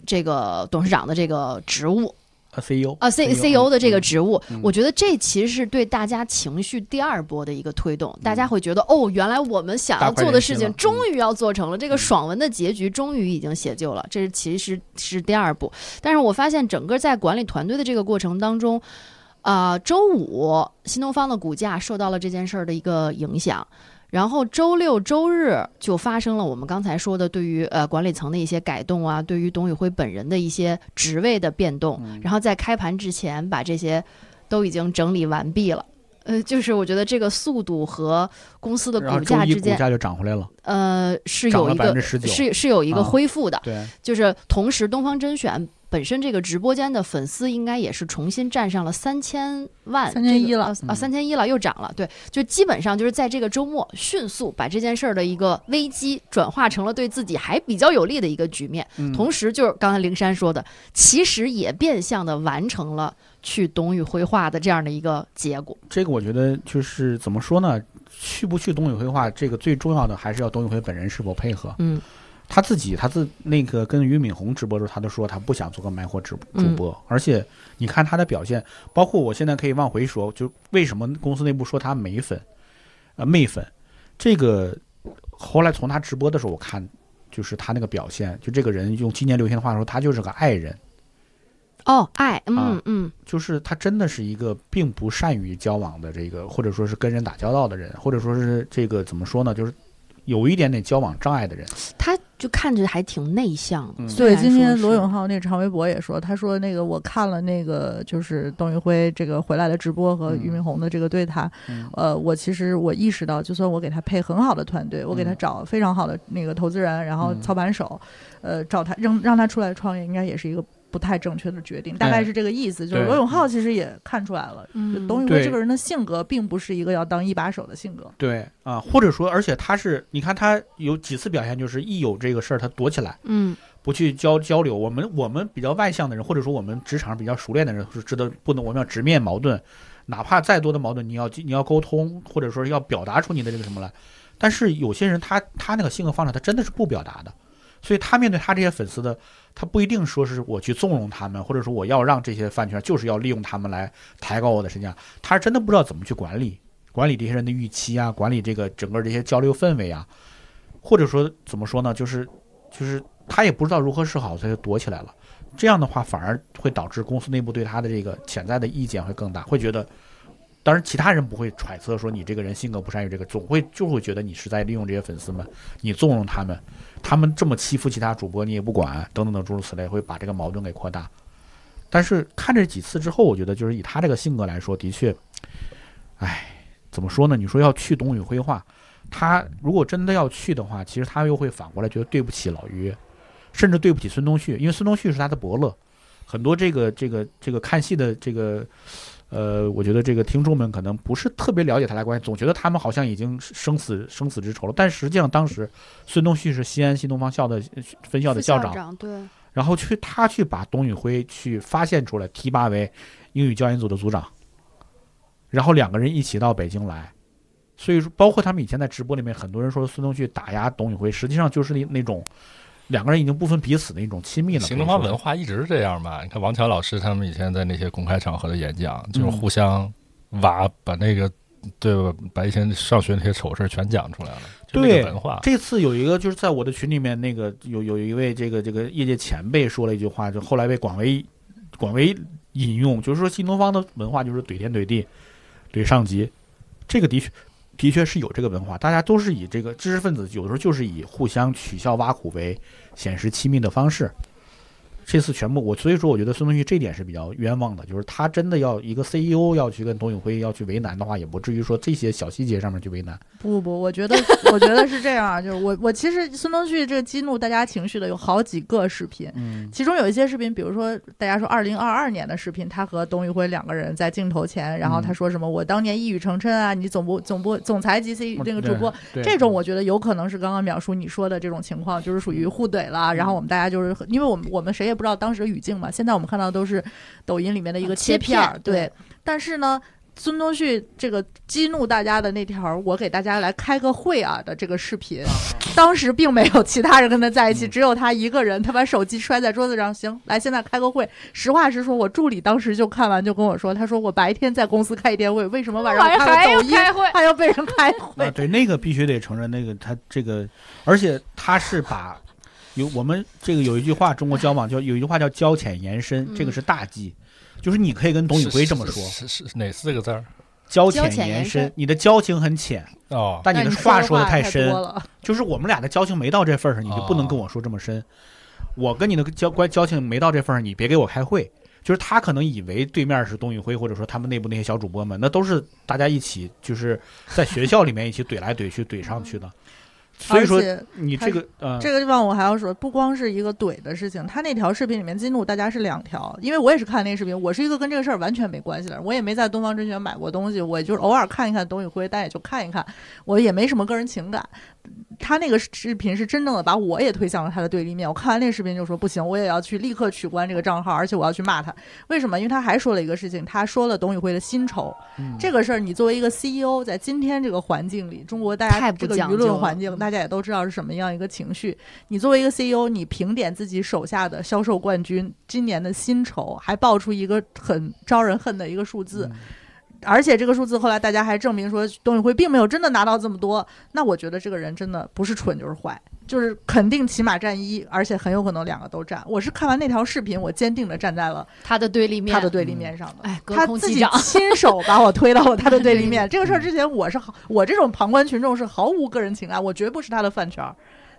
这个董事长的这个职务。呃 CEO 啊，C C O 的这个嗯职务，嗯我觉得这其实是对大家情绪第二波的一个推动，大家会觉得哦，原来我们想要做的事情终于要做成了，这个嗯爽文的结局终于已经写就了，这是其实是第二步。但是我发现整个在管理团队的这个过程当中，啊、周五新东方的股价受到了这件事儿的一个影响。然后周六周日就发生了我们刚才说的对于呃管理层的一些改动啊，对于董宇辉本人的一些职位的变动，嗯。然后在开盘之前把这些都已经整理完毕了。呃，就是我觉得这个速度和公司的股价之间，价就涨回来了，呃，是有一个是是有一个啊恢复的，对，就是同时东方甄选本身这个直播间的粉丝应该也是重新站上了三千万，3100了这个啊三千一了，又涨了，对，就基本上就是在这个周末迅速把这件事儿的一个危机转化成了对自己还比较有利的一个局面，嗯同时就是刚才灵山说的，其实也变相的完成了去董宇辉化的这样的一个结果，这个我觉得就是怎么说呢？去不去董宇辉化，这个最重要的还是要董宇辉本人是否配合。嗯他自己他自那个跟俞敏洪直播的时候，他都说他不想做个卖货直主嗯播，而且你看他的表现，包括我现在可以往回说，就为什么公司内部说他美粉，呃媚粉，这个后来从他直播的时候我看，就是他那个表现，就这个人用今年流行的话说，他就是个爱人。哦，爱，嗯啊嗯。就是他真的是一个并不善于交往的这个，或者说是跟人打交道的人，或者说是这个怎么说呢，就是有一点点交往障碍的人。他就看着还挺内向。嗯虽对，今天罗永浩那个长微博也说，他说那个我看了那个就是董宇辉这个回来的直播和嗯俞敏洪的这个对谈，嗯呃，我其实我意识到，就算我给他配很好的团队，我给他嗯找非常好的那个投资人，然后嗯操盘手，呃，找他让让他出来创业，应该也是一个不太正确的决定，大概哎是这个意思。就是罗永浩其实也看出来了，董宇辉这个人的性格并不是一个要当一把手的性格。对啊，或者说，而且他是，你看他有几次表现，就是一有这个事儿他躲起来，嗯不去交交流。我们我们比较外向的人，或者说我们职场上比较熟练的人，是值得不能我们要直面矛盾，哪怕再多的矛盾，你要你要沟通，或者说要表达出你的这个什么来。但是有些人他他那个性格方式，他真的是不表达的，所以他面对他这些粉丝的，他不一定说是我去纵容他们，或者说我要让这些饭圈就是要利用他们来抬高我的身价，他是真的不知道怎么去管理管理这些人的预期啊，管理这个整个这些交流氛围啊，或者说怎么说呢，就是就是他也不知道如何是好，他就躲起来了。这样的话，反而会导致公司内部对他的这个潜在的意见会更大，会觉得，当然其他人不会揣测说你这个人性格不善于这个，总会就会觉得你是在利用这些粉丝们，你纵容他们，他们这么欺负其他主播你也不管，等等等诸如此类，会把这个矛盾给扩大。但是看这几次之后，我觉得就是以他这个性格来说，的确，唉，怎么说呢？你说要去董宇辉话，他如果真的要去的话，其实他又会反过来觉得对不起老于，甚至对不起孙东旭，因为孙东旭是他的伯乐。很多这个这个这个看戏的这个，呃，我觉得这个听众们可能不是特别了解他俩关系，总觉得他们好像已经生死生死之仇了。但实际上，当时孙东旭是西安新东方校的呃分校的校长，对，然后去他去把董宇辉去发现出来，提拔为英语教研组的组长，然后两个人一起到北京来。所以说，包括他们以前在直播里面，很多人说孙东旭打压董宇辉，实际上就是那那种两个人已经不分彼此的一种亲密了。新东方文化一直是这样嘛？你看王强老师他们以前在那些公开场合的演讲，就是互相挖，把那个对吧，把以前上学那些丑事全讲出来了，对文化。这次有一个就是在我的群里面，那个有有一位这个这个业界前辈说了一句话，就后来被广为广为引用，就是说新东方的文化就是怼天怼地，怼上级，这个的确的确是有这个文化，大家都是以这个知识分子有的时候就是以互相取笑挖苦为显示亲密的方式。这次全部我所以说我觉得孙东旭这点是比较冤枉的，就是他真的要一个 CEO 要去跟董宇辉要去为难的话，也不至于说这些小细节上面去为难。不不不，我觉得 我觉得是这样啊，就是我我其实孙东旭这个激怒大家情绪的有好几个视频，嗯其中有一些视频，比如说大家说二零二二年的视频，他和董宇辉两个人在镜头前，然后他说什么、我当年一语成谶啊，你总部总部总裁级 C 那个主播，这种我觉得有可能是刚刚淼叔你说的这种情况，就是属于互怼了。然后我们大家就是因为我们我们谁也不知道当时的语境嘛，现在我们看到的都是抖音里面的一个啊切片儿，片对对。但是呢，孙东旭这个激怒大家的那条，我给大家来开个会啊的这个视频，当时并没有其他人跟他在一起，嗯只有他一个人。他把手机摔在桌子上，行，来，现在开个会。实话实说，我助理当时就看完就跟我说，他说我白天在公司开一天会，为什么晚上还看了抖音要开会还要被人开啊，会？对，那个必须得承认，那个他这个，而且他是把有我们这个有一句话，中国交往叫有一句话叫交浅言深，这个嗯是大忌，就是你可以跟董宇辉这么说，是是是哪四个字儿？交交浅言深深，你的交情很浅，哦，但你的话说的的太深，了。就是我们俩的交情没到这份儿上，你就不能跟我说这么深。我跟你的交关交情没到这份儿上，你别给我开会。就是他可能以为对面是董宇辉，或者说他们内部那些小主播们，那都是大家一起，就是在学校里面一起怼来怼去怼上去的。所以说你这个呃，这个地方我还要说，不光是一个怼的事情，他那条视频里面激怒大家是两条，因为我也是看那个视频，我是一个跟这个事儿完全没关系的人，我也没在东方甄选买过东西，我就是偶尔看一看董宇辉，但也就看一看，我也没什么个人情感。他那个视频是真正的把我也推向了他的对立面。我看完那个视频就说不行，我也要去立刻取关这个账号，而且我要去骂他。为什么？因为他还说了一个事情，他说了董宇辉的薪酬、嗯这个事儿，你作为一个 CEO，在今天这个环境里，中国大家这个舆论环境，大家也都知道是什么样一个情绪。你作为一个 CEO，你评点自己手下的销售冠军今年的薪酬，还报出一个很招人恨的一个数字。嗯而且这个数字后来大家还证明说董宇辉并没有真的拿到这么多，那我觉得这个人真的不是蠢就是坏，就是肯定起码占一，而且很有可能两个都占。我是看完那条视频，我坚定的站在了他的对立面，他的对立面上的。哎，隔他自己亲手把我推到了他的对立面。这个事儿之前我是毫我这种旁观群众是毫无个人情感，我绝不是他的饭圈儿。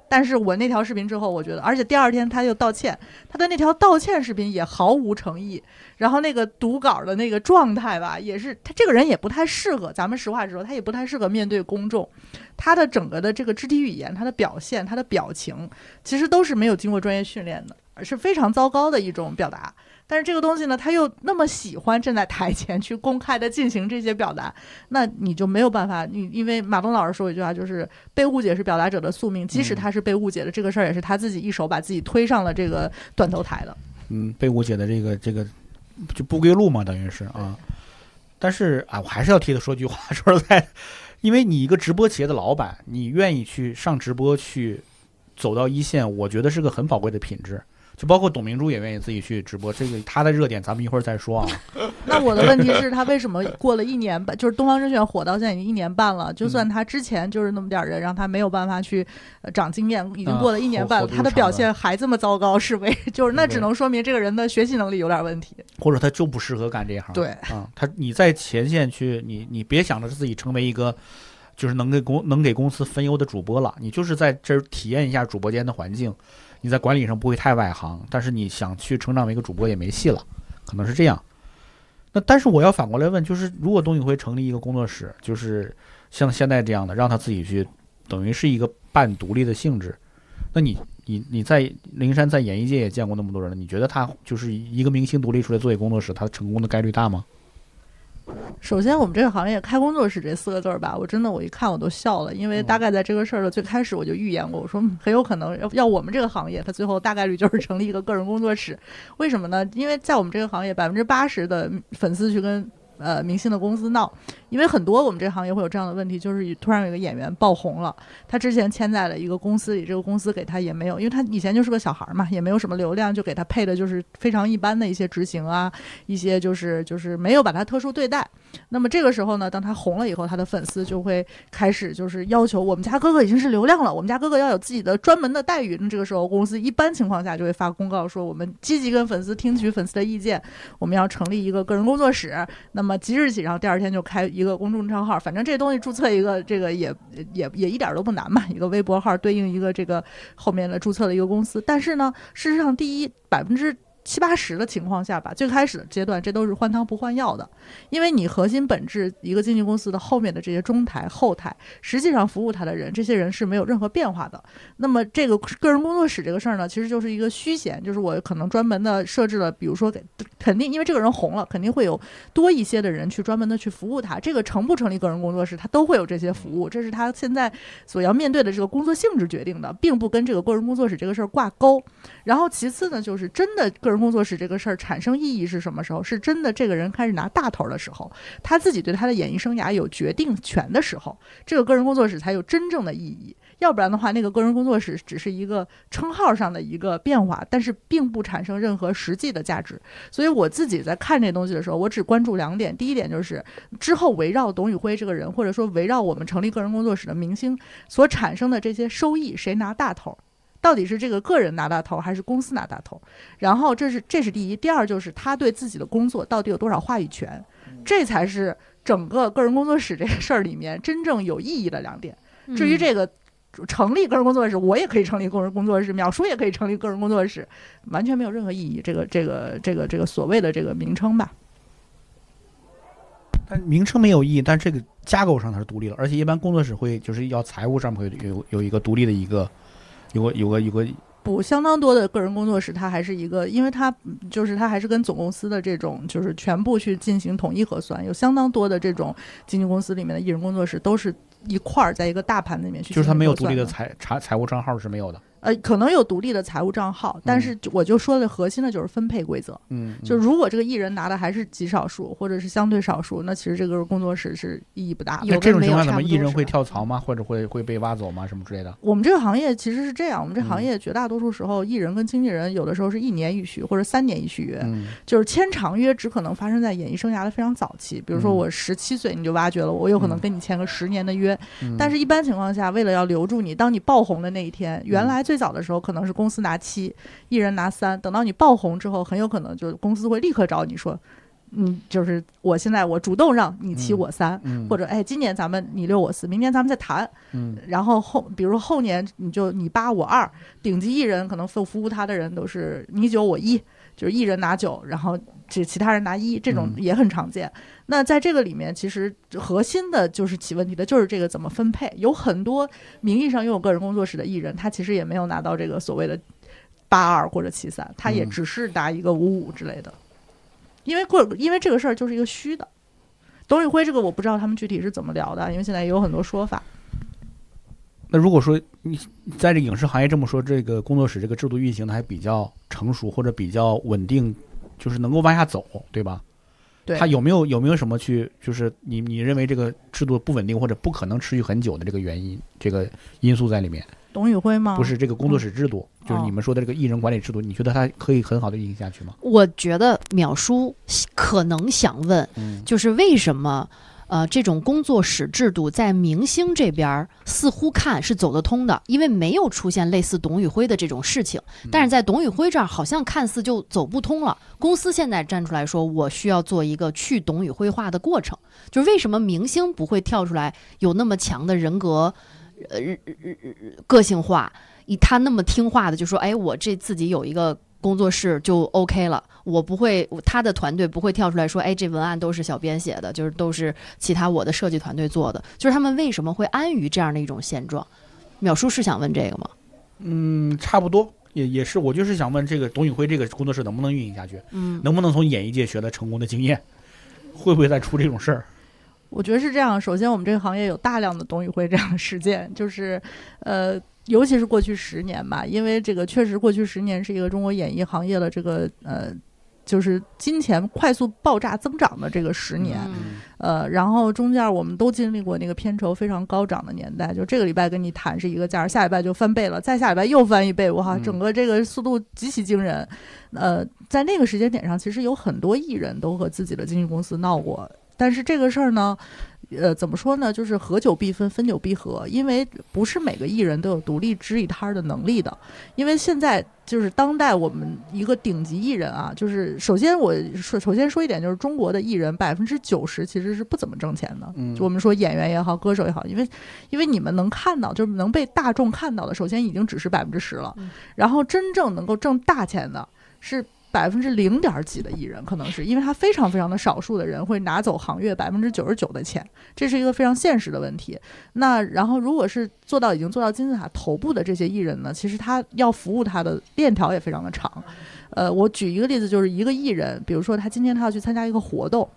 但是我那条视频之后，我觉得，而且第二天他又道歉，他的那条道歉视频也毫无诚意。然后那个读稿的那个状态吧，也是他这个人也不太适合，咱们实话实说，他也不太适合面对公众。他的整个的这个肢体语言、他的表现、他的表情，其实都是没有经过专业训练的，是非常糟糕的一种表达。但是这个东西呢，他又那么喜欢站在台前去公开的进行这些表达，那你就没有办法。你因为马东老师说一句话，就是被误解是表达者的宿命，即使他是被误解的，这个事儿也是他自己一手把自己推上了这个断头台的。嗯，被误解的这个这个就不归路嘛，等于是啊。但是啊，我还是要替他说句话，说实在的，因为你一个直播企业的老板，你愿意去上直播去走到一线，我觉得是个很宝贵的品质。就包括董明珠也愿意自己去直播，这个他的热点咱们一会儿再说啊。那我的问题是，他为什么过了一年半，就是东方甄选火到现在已经一年半了，就算他之前就是那么点儿人，让他没有办法去呃长经验，已经过了一年半他的表现还这么糟糕，是为就是那只能说明这个人的学习能力有点问题。或者他就不适合干这一行。对啊，他你在前线去，你你别想着自己成为一个就是能给公能给公司分忧的主播了，你就是在这儿体验一下主播间的环境，你在管理上不会太外行，但是你想去成长为一个主播也没戏了，可能是这样。那但是我要反过来问，就是如果董宇辉成立一个工作室，就是像现在这样的，让他自己去，等于是一个半独立的性质，那你你你在灵山在演艺界也见过那么多人了，你觉得他就是一个明星独立出来做一个工作室，他成功的概率大吗？首先，我们这个行业开工作室这四个字儿吧，我真的我一看我都笑了，因为大概在这个事儿的最开始我就预言过，我说嗯很有可能要要我们这个行业，它最后大概率就是成立一个个人工作室。为什么呢？因为在我们这个行业，百分之八十的粉丝去跟呃明星的公司闹，因为很多我们这行业会有这样的问题，就是突然有一个演员爆红了，他之前签在了一个公司里，这个公司给他也没有，因为他以前就是个小孩儿嘛，也没有什么流量，就给他配的就是非常一般的一些执行啊，一些就是就是没有把他特殊对待。那么这个时候呢，当他红了以后，他的粉丝就会开始就是要求我们家哥哥已经是流量了，我们家哥哥要有自己的专门的待遇。那这个时候，公司一般情况下就会发公告说，我们积极跟粉丝听取粉丝的意见，我们要成立一个个人工作室。那么嘛即日起，然后第二天就开一个公众账号，反正这东西注册一个，这个也也也一点都不难嘛，一个微博号对应一个这个后面的注册的一个公司。但是呢，事实上，第一百分之七八十的情况下吧，最开始的阶段，这都是换汤不换药的，因为你核心本质一个经纪公司的后面的这些中台、后台，实际上服务他的人，这些人是没有任何变化的。那么这个个人工作室这个事儿呢，其实就是一个虚衔，就是我可能专门的设置了，比如说给肯定因为这个人红了，肯定会有多一些的人去专门的去服务他。这个成不成立个人工作室，他都会有这些服务，这是他现在所要面对的这个工作性质决定的，并不跟这个个人工作室这个事儿挂钩。然后其次呢，就是真的个人工作室这个事儿产生意义是什么时候？是真的这个人开始拿大头的时候，他自己对他的演艺生涯有决定权的时候，这个个人工作室才有真正的意义。要不然的话，那个个人工作室只是一个称号上的一个变化，但是并不产生任何实际的价值。所以我自己在看这东西的时候，我只关注两点。第一点就是之后围绕董宇辉这个人，或者说围绕我们成立个人工作室的明星所产生的这些收益，谁拿大头？到底是这个个人拿大头，还是公司拿大头？然后这是这是第一，第二就是他对自己的工作到底有多少话语权，这才是整个个人工作室这个事儿里面真正有意义的两点。至于这个成立个人工作室，我也可以成立个人工作室，淼叔也可以成立个人工作室，完全没有任何意义。这个这个这个这个所谓的这个名称吧，但名称没有意义，但这个架构上它是独立的，而且一般工作室会就是要财务上面会有有一个独立的一个，有个有个有个不，相当多的个人工作室，它还是一个，因为它嗯就是它还是跟总公司的这种，就是全部去进行统一核算，有相当多的这种经纪公司里面的艺人工作室都是一块儿在一个大盘子里面去，就是他没有独立的。财财财务账号是没有的。呃，可能有独立的财务账号，但是我就说的核心的就是分配规则。嗯，就如果这个艺人拿的还是极少数，或者是相对少数，那其实这个工作室是意义不大的。有那这种情况，怎么艺人会跳槽吗？或者会会被挖走吗？什么之类的？我们这个行业其实是这样，我们这嗯行业绝大多数时候，艺人跟经纪人有的时候是一年一续或者三年一续约，嗯就是签长约只可能发生在演艺生涯的非常早期。比如说嗯我十七岁你就挖掘了我，我有可能嗯跟你签个十年的约，嗯但是一般情况下，为了要留住你，当你爆红的那一天，原来最早的时候可能是公司拿七，艺人拿三，等到你爆红之后，很有可能就公司会立刻找你说，嗯，就是我现在我主动让你七嗯我三。嗯，或者哎，今年咱们你六我四，明年咱们再谈。嗯然后后，比如后年你就你八我二，顶级艺人可能服服务他的人都是你九我一，就是艺人拿九，然后这其他人拿一，这种嗯也很常见。那在这个里面，其实核心的就是起问题的就是这个怎么分配。有很多名义上拥有个人工作室的艺人，他其实也没有拿到这个所谓的八二或者七三，他也嗯只是拿一个五五之类的。因为过，因为这个事儿就是一个虚的。董宇辉这个我不知道他们具体是怎么聊的，因为现在也有很多说法。那如果说你在这影视行业这么说，这个工作室这个制度运行的还比较成熟或者比较稳定，就是能够往下走，对吧？对，它有没有有没有什么去，就是你你认为这个制度不稳定或者不可能持续很久的这个原因，这个因素在里面？董宇辉吗？不是这个工作室制度，就是你们说的这个艺人管理制度，你觉得它可以很好的运行下去吗？我觉得淼叔可能想问，嗯就是为什么？呃，这种工作室制度在明星这边儿似乎看是走得通的，因为没有出现类似董宇辉的这种事情。但是在董宇辉这儿，好像看似就走不通了。公司现在站出来说，我需要做一个去董宇辉化的过程。就是为什么明星不会跳出来有那么强的人格，呃，个性化，以他那么听话的就说，哎，我这自己有一个工作室就 OK 了，我不会，他的团队不会跳出来说，哎，这文案都是小编写的，就是都是其他我的设计团队做的，就是他们为什么会安于这样的一种现状？淼叔是想问这个吗？嗯，差不多，也也是，我就是想问这个董宇辉这个工作室能不能运营下去，嗯，能不能从演艺界学到成功的经验，会不会再出这种事儿？我觉得是这样。首先，我们这个行业有大量的董宇辉这样的事件，就是，呃，尤其是过去十年吧，因为这个确实过去十年是一个中国演艺行业的这个呃，就是金钱快速爆炸增长的这个十年。嗯呃，然后中间我们都经历过那个片酬非常高涨的年代，就这个礼拜跟你谈是一个价，下礼拜就翻倍了，再下礼拜又翻一倍，哇，嗯整个这个速度极其惊人。呃，在那个时间点上，其实有很多艺人都和自己的经纪公司闹过，但是这个事儿呢，呃，怎么说呢？就是合久必分，分久必合，因为不是每个艺人都有独立支一摊儿的能力的。因为现在就是当代我们一个顶级艺人啊，就是首先我说，首先说一点，就是中国的艺人百分之九十其实是不怎么挣钱的。嗯就我们说演员也好，歌手也好，因为因为你们能看到，就是能被大众看到的，首先已经只是百分之十了，嗯然后真正能够挣大钱的是。百分之零点几的艺人，可能是因为他非常非常的少数的人会拿走行业百分之九十九的钱，这是一个非常现实的问题。那然后，如果是做到已经做到金字塔头部的这些艺人呢，其实他要服务他的链条也非常的长。呃，我举一个例子，就是一个艺人，比如说他今天他要去参加一个活动。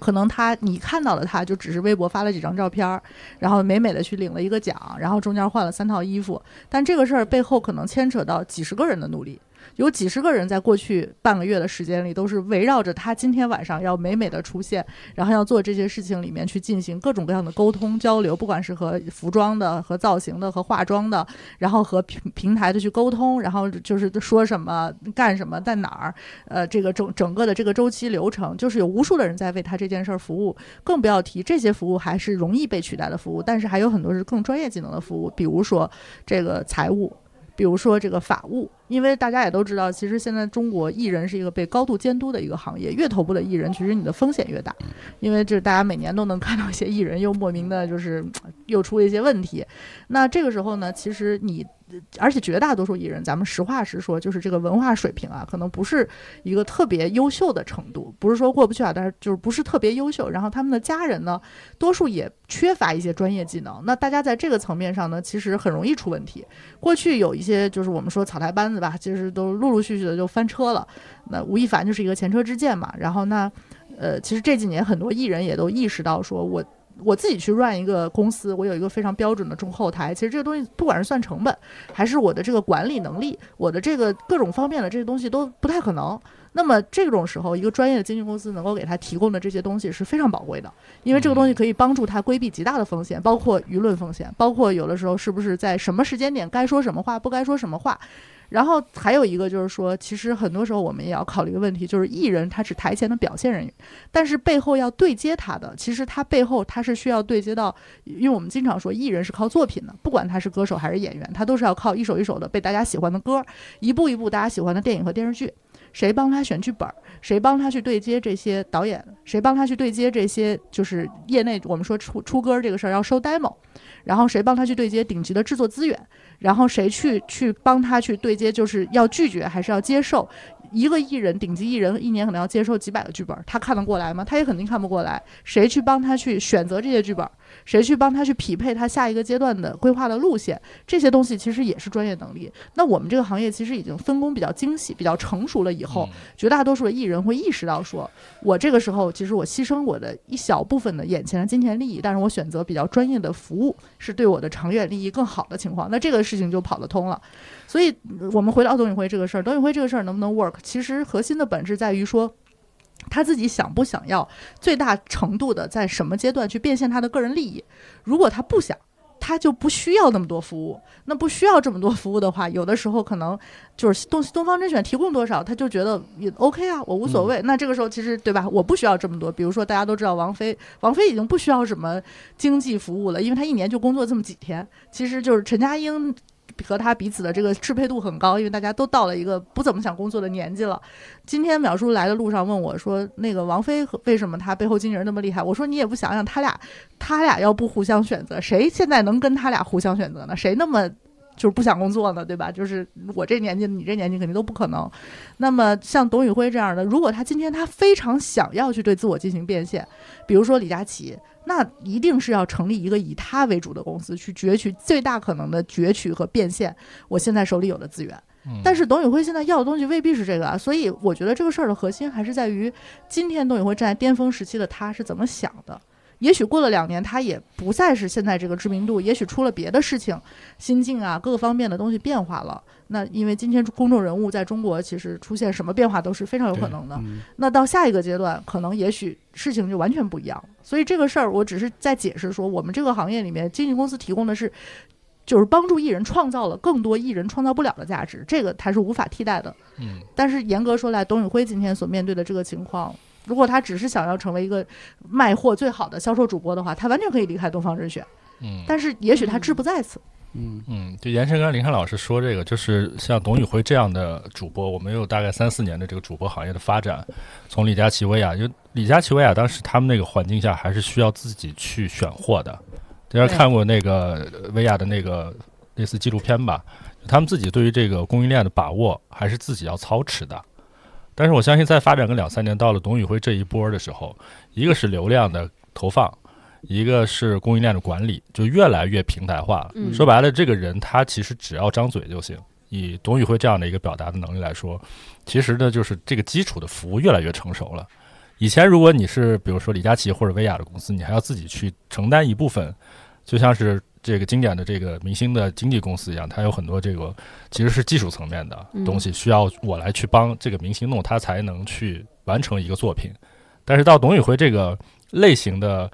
可能他你看到了他就只是微博发了几张照片儿，然后美美的去领了一个奖，然后中间换了三套衣服，但这个事儿背后可能牵扯到几十个人的努力。有几十个人在过去半个月的时间里，都是围绕着他今天晚上要美美的出现，然后要做这些事情里面去进行各种各样的沟通交流，不管是和服装的、和造型的、和化妆的，然后和平平台的去沟通，然后就是说什么、干什么、在哪儿，呃，这个整整个的这个周期流程，就是有无数的人在为他这件事儿服务，更不要提这些服务还是容易被取代的服务，但是还有很多是更专业技能的服务，比如说这个财务。比如说这个法务，因为大家也都知道，其实现在中国艺人是一个被高度监督的一个行业，越头部的艺人，其实你的风险越大，因为这大家每年都能看到一些艺人又莫名的，就是又出了一些问题。那这个时候呢，其实你，而且绝大多数艺人，咱们实话实说，就是这个文化水平啊，可能不是一个特别优秀的程度，不是说过不去啊，但是就是不是特别优秀。然后他们的家人呢，多数也缺乏一些专业技能。那大家在这个层面上呢，其实很容易出问题。过去有一些就是我们说草台班子吧，其实都陆陆续续的就翻车了。那吴亦凡就是一个前车之鉴嘛。然后那，呃，其实这几年很多艺人也都意识到说，我我自己去 run 一个公司，我有一个非常标准的中后台。其实这个东西不管是算成本，还是我的这个管理能力，我的这个各种方面的这些东西都不太可能。那么这种时候，一个专业的经纪公司能够给他提供的这些东西是非常宝贵的，因为这个东西可以帮助他规避极大的风险，包括舆论风险，包括有的时候是不是在什么时间点该说什么话，不该说什么话。然后还有一个就是说，其实很多时候我们也要考虑一个问题，就是艺人他是台前的表现人员，但是背后要对接他的，其实他背后他是需要对接到，因为我们经常说艺人是靠作品的，不管他是歌手还是演员，他都是要靠一首一首的被大家喜欢的歌，一步一步大家喜欢的电影和电视剧。谁帮他选剧本？谁帮他去对接这些导演？谁帮他去对接这些？就是业内我们说出出歌这个事儿要收 demo，然后谁帮他去对接顶级的制作资源？然后谁去去帮他去对接？就是要拒绝还是要接受？一个艺人，顶级艺人，一年可能要接受几百个剧本，他看得过来吗？他也肯定看不过来。谁去帮他去选择这些剧本？谁去帮他去匹配他下一个阶段的规划的路线？这些东西其实也是专业能力。那我们这个行业其实已经分工比较精细、比较成熟了。以后，绝大多数的艺人会意识到，说我这个时候其实我牺牲我的一小部分的眼前的金钱利益，但是我选择比较专业的服务，是对我的长远利益更好的情况。那这个事情就跑得通了。所以，我们回到董宇辉这个事儿，董宇辉这个事儿能不能 work？其实核心的本质在于说。他自己想不想要最大程度的在什么阶段去变现他的个人利益？如果他不想，他就不需要那么多服务。那不需要这么多服务的话，有的时候可能就是东东方甄选提供多少，他就觉得也 OK 啊，我无所谓。那这个时候其实对吧？我不需要这么多。比如说大家都知道王菲，王菲已经不需要什么经济服务了，因为她一年就工作这么几天。其实就是陈嘉英。和他彼此的这个适配度很高，因为大家都到了一个不怎么想工作的年纪了。今天淼叔来的路上问我说：“那个王菲为什么她背后经纪人那么厉害？”我说：“你也不想想，他俩他俩要不互相选择，谁现在能跟他俩互相选择呢？谁那么？”就是不想工作呢，对吧？就是我这年纪，你这年纪肯定都不可能。那么像董宇辉这样的，如果他今天他非常想要去对自我进行变现，比如说李佳琦，那一定是要成立一个以他为主的公司，去攫取最大可能的攫取和变现我现在手里有的资源。但是董宇辉现在要的东西未必是这个啊，所以我觉得这个事儿的核心还是在于今天董宇辉站在巅峰时期的他是怎么想的。也许过了两年，他也不再是现在这个知名度，也许出了别的事情，心境啊，各个方面的东西变化了。那因为今天公众人物在中国，其实出现什么变化都是非常有可能的。那到下一个阶段，可能也许事情就完全不一样了。所以这个事儿，我只是在解释说，我们这个行业里面，经纪公司提供的是，就是帮助艺人创造了更多艺人创造不了的价值，这个它是无法替代的。嗯，但是严格说来，董宇辉今天所面对的这个情况。如果他只是想要成为一个卖货最好的销售主播的话，他完全可以离开东方甄选。嗯，但是也许他志不在此。嗯嗯，就延伸刚林涵老师说这个，就是像董宇辉这样的主播，我们有大概三四年的这个主播行业的发展，从李佳琦、薇娅，就李佳琦、薇娅当时他们那个环境下，还是需要自己去选货的。大家看过那个薇娅的那个类似纪录片吧？他们自己对于这个供应链的把握，还是自己要操持的。但是我相信，在发展个两三年，到了董宇辉这一波的时候，一个是流量的投放，一个是供应链的管理，就越来越平台化了。说白了，这个人他其实只要张嘴就行。以董宇辉这样的一个表达的能力来说，其实呢，就是这个基础的服务越来越成熟了。以前如果你是比如说李佳琦或者薇娅的公司，你还要自己去承担一部分，就像是。这个经典的这个明星的经纪公司一样，它有很多这个其实是技术层面的东西，需要我来去帮这个明星弄，他才能去完成一个作品。但是到董宇辉这个类型的，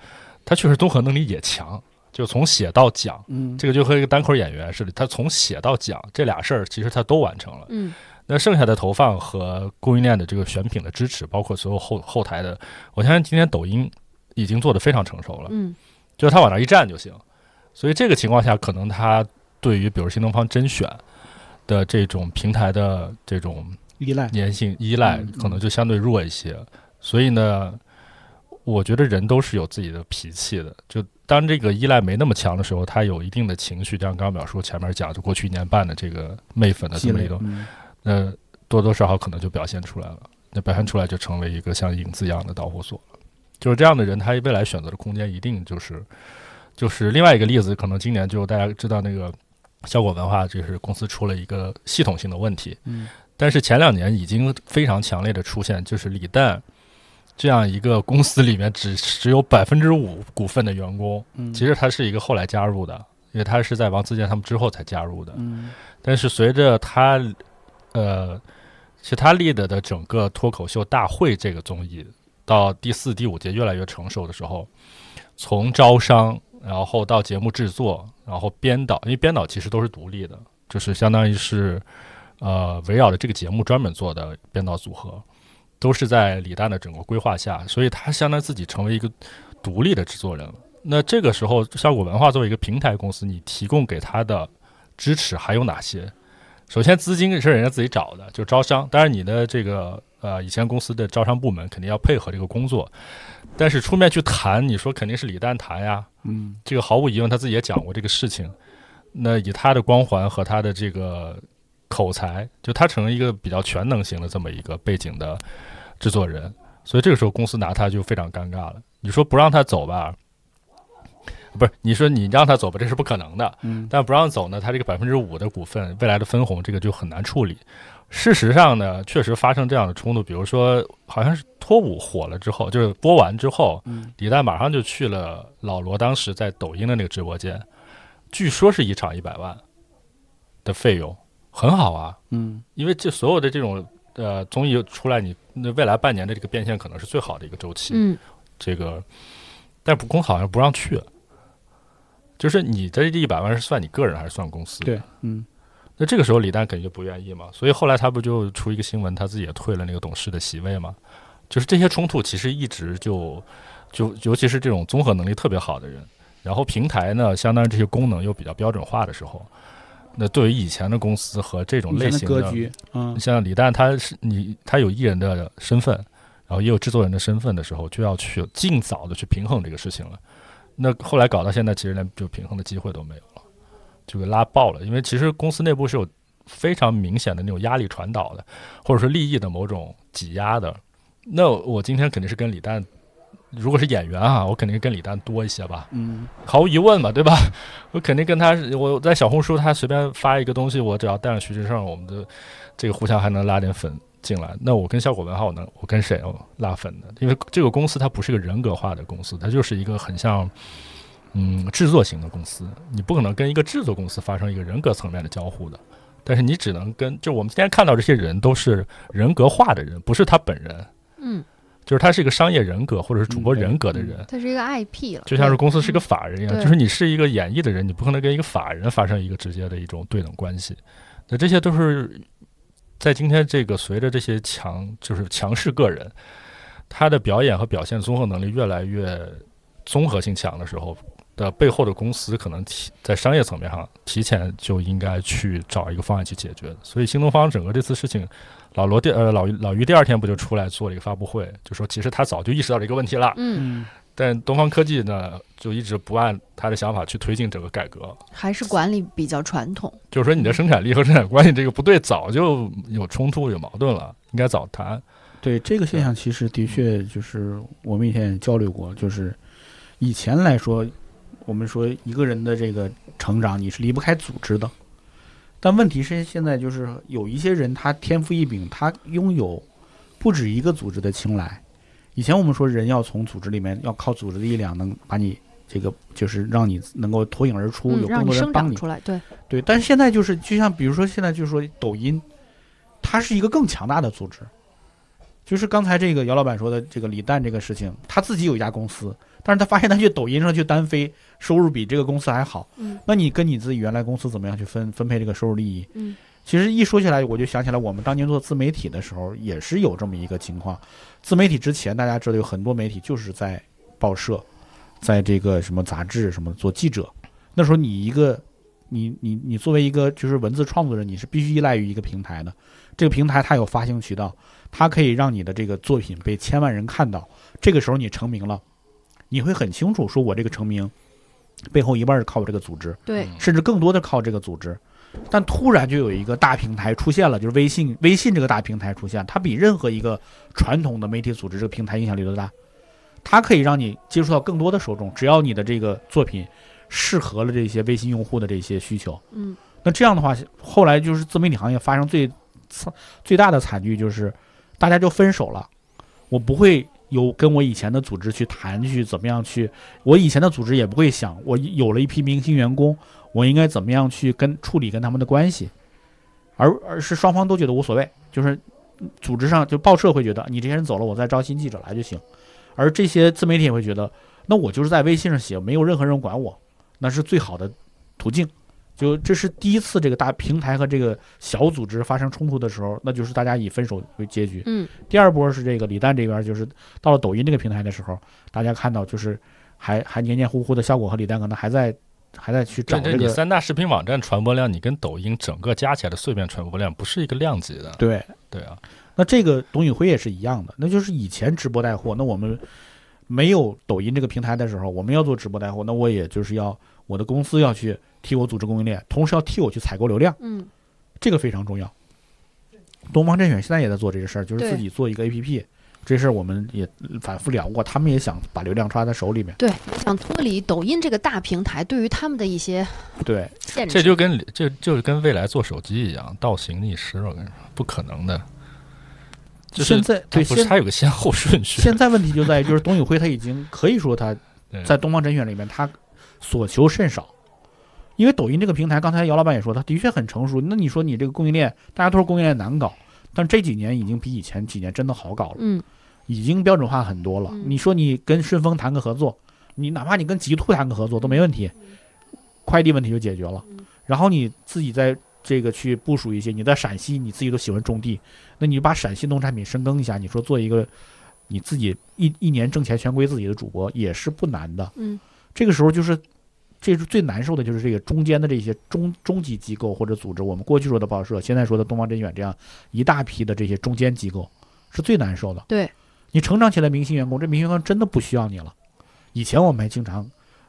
他确实综合能力也强，就从写到讲，嗯，这个就和一个单口演员似的，他从写到讲这俩事儿，其实他都完成了。嗯，那剩下的投放和供应链的这个选品的支持，包括所有后后台的，我相信今天抖音已经做得非常成熟了。嗯，就是他往那一站就行。所以这个情况下，可能他对于比如新东方甄选的这种平台的这种依赖粘性依赖，可能就相对弱一些。所以呢，我觉得人都是有自己的脾气的。就当这个依赖没那么强的时候，他有一定的情绪，就像刚刚表述前面讲，就过去一年半的这个媚粉的这么一种，那多多少少可能就表现出来了。那表现出来就成为一个像影子一样的导火索。就是这样的人，他未来选择的空间一定就是。就是另外一个例子，可能今年就大家知道那个效果文化，就是公司出了一个系统性的问题。嗯，但是前两年已经非常强烈的出现，就是李诞这样一个公司里面只只有百分之五股份的员工，嗯其实他是一个后来加入的，因为他是在王自健他们之后才加入的。嗯但是随着他，呃，其实他立的的整个脱口秀大会这个综艺到第四、第五届越来越成熟的时候，从招商，然后到节目制作，然后编导，因为编导其实都是独立的，就是相当于是呃围绕着这个节目专门做的编导组合，都是在李诞的整个规划下，所以他相当于自己成为一个独立的制作人了。那这个时候，效果文化作为一个平台公司，你提供给他的支持还有哪些？首先，资金是人家自己找的，就招商。当然，你的这个呃以前公司的招商部门肯定要配合这个工作，但是出面去谈，你说肯定是李诞谈呀。嗯这个毫无疑问，他自己也讲过这个事情。那以他的光环和他的这个口才，就他成了一个比较全能型的这么一个背景的制作人，所以这个时候公司拿他就非常尴尬了。你说不让他走吧？不是，你说你让他走吧，这是不可能的。嗯但不让走呢，他这个百分之五的股份未来的分红，这个就很难处理。事实上呢，确实发生这样的冲突，比如说好像是脱舞火了之后，就是播完之后，嗯李诞马上就去了老罗当时在抖音的那个直播间，据说是一场一百万的费用，很好啊，嗯因为这所有的这种呃综艺出来，你那未来半年的这个变现可能是最好的一个周期，嗯这个，但是公司好像不让去，就是你的这一百万是算你个人还是算公司？对，嗯那这个时候李诞肯定就不愿意嘛，所以后来他不就出一个新闻，他自己也退了那个董事的席位嘛。就是这些冲突其实一直就就尤其是这种综合能力特别好的人，然后平台呢，相当于这些功能又比较标准化的时候，那对于以前的公司和这种类型的格局，嗯像李诞他是你他有艺人的身份，然后也有制作人的身份的时候，就要去尽早的去平衡这个事情了。那后来搞到现在，其实连就平衡的机会都没有了，就给拉爆了。因为其实公司内部是有非常明显的那种压力传导的，或者说利益的某种挤压的。那我今天肯定是跟李诞，如果是演员啊，我肯定是跟李诞多一些吧。嗯毫无疑问嘛，对吧？我肯定跟他，我在小红书他随便发一个东西，我只要带上徐志胜，我们的这个互相还能拉点粉进来。那我跟效果文化，我能我跟谁哦拉粉呢？因为这个公司它不是个人格化的公司，它就是一个很像嗯制作型的公司，你不可能跟一个制作公司发生一个人格层面的交互的。但是你只能跟，就我们今天看到这些人都是人格化的人，不是他本人，嗯，就是他是一个商业人格或者是主播人格的人。他是一个 IP 了，就像是公司是一个法人一样，对就是你是一个演艺的人，你不可能跟一个法人发生一个直接的一种对等关系。那这些都是在今天这个随着这些强就是强势个人，他的表演和表现综合能力越来越综合性强的时候的背后的公司，可能提在商业层面上提前就应该去找一个方案去解决。所以新东方整个这次事情，老罗第呃老于老于第二天不就出来做了一个发布会，就说其实他早就意识到这个问题了。嗯，嗯但东方科技呢，就一直不按他的想法去推进整个改革，还是管理比较传统，就是说你的生产力和生产关系这个不对，早就有冲突有矛盾了，应该早谈。对这个现象，其实的确就是我们以前也交流过，就是以前来说，我们说一个人的这个成长，你是离不开组织的。但问题是，现在就是有一些人，他天赋异禀，他拥有不止一个组织的青睐。以前我们说人要从组织里面，要靠组织的力量，能把你这个就是让你能够脱颖而出，嗯，有更多人帮你。出来，对，对，但是现在就是，就像比如说现在就是说抖音，它是一个更强大的组织。就是刚才这个姚老板说的这个李诞这个事情，他自己有一家公司，但是他发现他去抖音上去单飞，收入比这个公司还好。嗯那你跟你自己原来公司怎么样去分分配这个收入利益？嗯，其实一说起来，我就想起来我们当年做自媒体的时候，也是有这么一个情况。自媒体之前，大家知道有很多媒体就是在报社，在这个什么杂志什么做记者。那时候你一个，你你你作为一个就是文字创作人，你是必须依赖于一个平台的。这个平台它有发行渠道，它可以让你的这个作品被千万人看到。这个时候你成名了，你会很清楚，说我这个成名背后一半是靠我这个组织。对，嗯甚至更多的靠这个组织。但突然就有一个大平台出现了，就是微信，微信这个大平台出现，它比任何一个传统的媒体组织这个平台影响力都大。它可以让你接触到更多的受众，只要你的这个作品适合了这些微信用户的这些需求。嗯那这样的话，后来就是自媒体行业发生最惨最大的惨剧，就是大家就分手了。我不会有跟我以前的组织去谈，去怎么样去，我以前的组织也不会想，我有了一批明星员工，我应该怎么样去跟处理跟他们的关系，而而是双方都觉得无所谓，就是组织上就报社会觉得你这些人走了，我再招新记者来就行，而这些自媒体也会觉得，那我就是在微信上写，没有任何人管我，那是最好的途径。就这是第一次这个大平台和这个小组织发生冲突的时候，那就是大家以分手为结局。嗯第二波是这个李诞这边，就是到了抖音这个平台的时候，大家看到就是还还黏黏糊糊的效果和李诞可能还在还在去找这个三大视频网站传播量，你跟抖音整个加起来的碎片传播量不是一个量级的。对。对啊，那这个董宇辉也是一样的，那就是以前直播带货，那我们没有抖音这个平台的时候，我们要做直播带货，那我也就是要我的公司要去替我组织供应链，同时要替我去采购流量，嗯这个非常重要。东方甄选现在也在做这个事儿，就是自己做一个 APP，这事儿我们也反复聊过，他们也想把流量抓在手里面。对，想脱离抖音这个大平台对于他们的一些对，限制。这就跟这就是跟未来做手机一样，倒行逆施，我跟你说，不可能的。就是现在对不是对现它有个先后顺序。现在问题就在于，就是董宇辉他已经可以说他 在东方甄选里面，他所求甚少。因为抖音这个平台，刚才姚老板也说，它的确很成熟。那你说你这个供应链，大家都说供应链难搞，但这几年已经比以前几年真的好搞了，嗯已经标准化很多了。嗯你说你跟顺丰谈个合作，你哪怕你跟极兔谈个合作都没问题，快递问题就解决了。然后你自己在这个去部署一些，你在陕西你自己都喜欢种地，那你就把陕西农产品深耕一下，你说做一个你自己一一年挣钱全归自己的主播也是不难的。嗯这个时候就是，这是最难受的，就是这个中间的这些中中级机构或者组织，我们过去说的报社，现在说的东方甄选这样一大批的这些中间机构，是最难受的。对，你成长起来明星员工，这明星员工真的不需要你了。以前我们还经常，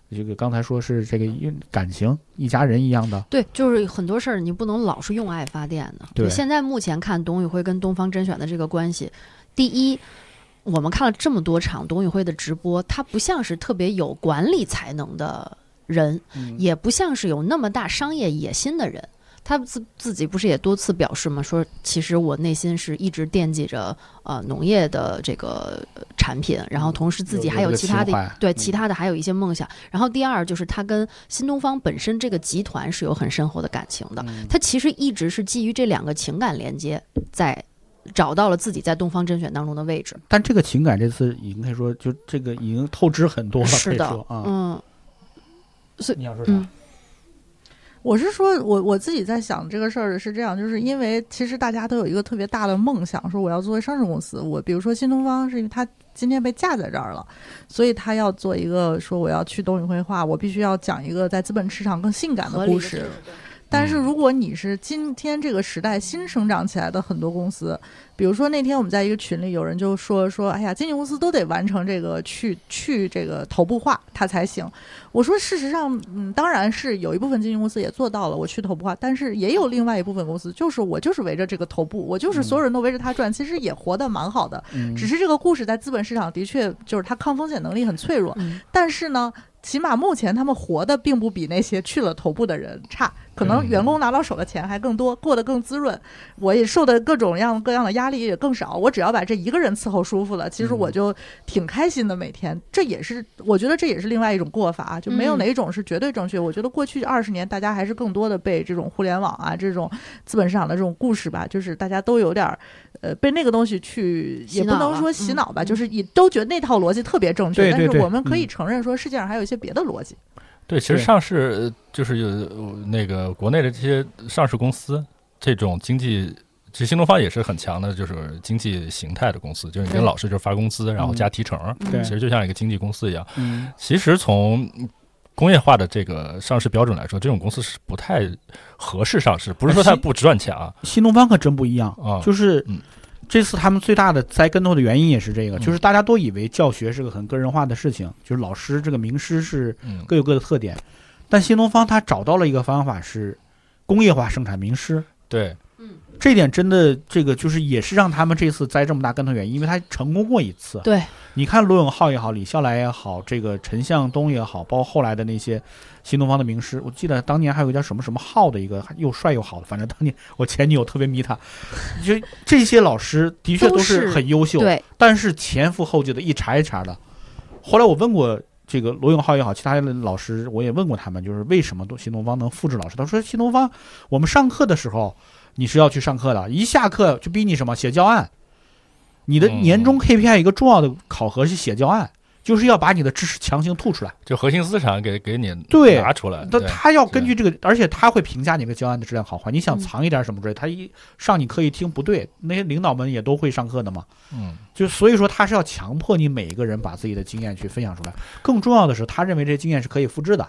这个刚才说是这个因感情一家人一样的，对，就是很多事儿你不能老是用爱发电的。对现在目前看董宇辉跟东方甄选的这个关系，第一。我们看了这么多场董宇辉的直播，他不像是特别有管理才能的人，也不像是有那么大商业野心的人。他自自己不是也多次表示吗？说其实我内心是一直惦记着呃农业的这个呃产品，然后同时自己还有其他的对嗯其他的还有一些梦想。然后第二就是他跟新东方本身这个集团是有很深厚的感情的，嗯他其实一直是基于这两个情感连接，在找到了自己在东方甄选当中的位置。但这个情感这次已经可以说，就这个已经透支很多了，可是的以说，啊。嗯，你要说啥？嗯我是说，我我自己在想这个事儿是这样，就是因为其实大家都有一个特别大的梦想，说我要作为上市公司，我比如说新东方是因为它今天被架在这儿了，所以他要做一个说我要去董宇辉化，我必须要讲一个在资本市场更性感的故事。但是如果你是今天这个时代新生长起来的很多公司，比如说那天我们在一个群里，有人就说说，哎呀，经纪公司都得完成这个去去这个头部化，它才行。我说事实上，嗯，当然是有一部分经纪公司也做到了，我去头部化，但是也有另外一部分公司，就是我就是围着这个头部，我就是所有人都围着它转，其实也活得蛮好的。嗯只是这个故事在资本市场的确就是它抗风险能力很脆弱，嗯但是呢，起码目前他们活的并不比那些去了头部的人差，可能嗯员工拿到手的钱还更多，过得更滋润，我也受的各种样各样的压力也更少。我只要把这一个人伺候舒服了，其实嗯我就挺开心的每天。这也是我觉得这也是另外一种过法，啊就没有嗯哪一种是绝对正确。我觉得过去二十年大家还是更多的被这种互联网啊这种资本市场的这种故事吧，就是大家都有点儿。呃，被那个东西去，也不能说洗脑吧，嗯就是也都觉得那套逻辑特别正确，但是我们可以嗯承认说世界上还有一些别的逻辑。对，其实上市呃就是有呃那个国内的这些上市公司，这种经济，其实新东方也是很强的，就是经济形态的公司，就是你跟老师就是发工资，然后嗯。加提成，对其实就像一个经纪公司一样。嗯。其实从工业化的这个上市标准来说，这种公司是不太合适上市，不是说它不赚钱啊。新东方可真不一样，啊，就是嗯。这次他们最大的栽跟头的原因也是这个，嗯。就是大家都以为教学是个很个人化的事情，就是老师这个名师是嗯。各有各的特点，但新东方他找到了一个方法是工业化生产名师，对，这点真的这个就是也是让他们这次栽这么大跟头原因，因为他成功过一次，对，你看罗永浩也好，李笑来也好，这个陈向东也好，包括后来的那些新东方的名师，我记得当年还有一个叫什么什么浩的一个又帅又好的，反正当年我前女友特别迷他。就这些老师的确都都是是很优秀，对，但是前赴后继的一茬一茬的。后来我问过这个罗永浩也好，其他的老师我也问过他们，就是为什么都新东方能复制老师？他说新东方我们上课的时候你是要去上课的，一下课就逼你什么写教案。你的嗯年终 KPI 一个重要的考核是写教案，就是要把你的知识强行吐出来。就核心资产给给你对拿出来。他要根据这个，而且他会评价你的教案的质量好坏。你想嗯藏一点什么之类，他一上你课一听不对，那些领导们也都会上课的嘛。嗯，就所以说他是要强迫你每一个人把自己的经验去分享出来。更重要的是，他认为这些经验是可以复制的。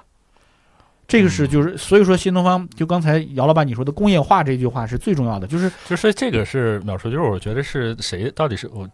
这个是嗯就是，所以说新东方就刚才姚老板你说的工业化这句话是最重要的，就是就所以这个是秒数，就是我觉得是谁到底是我。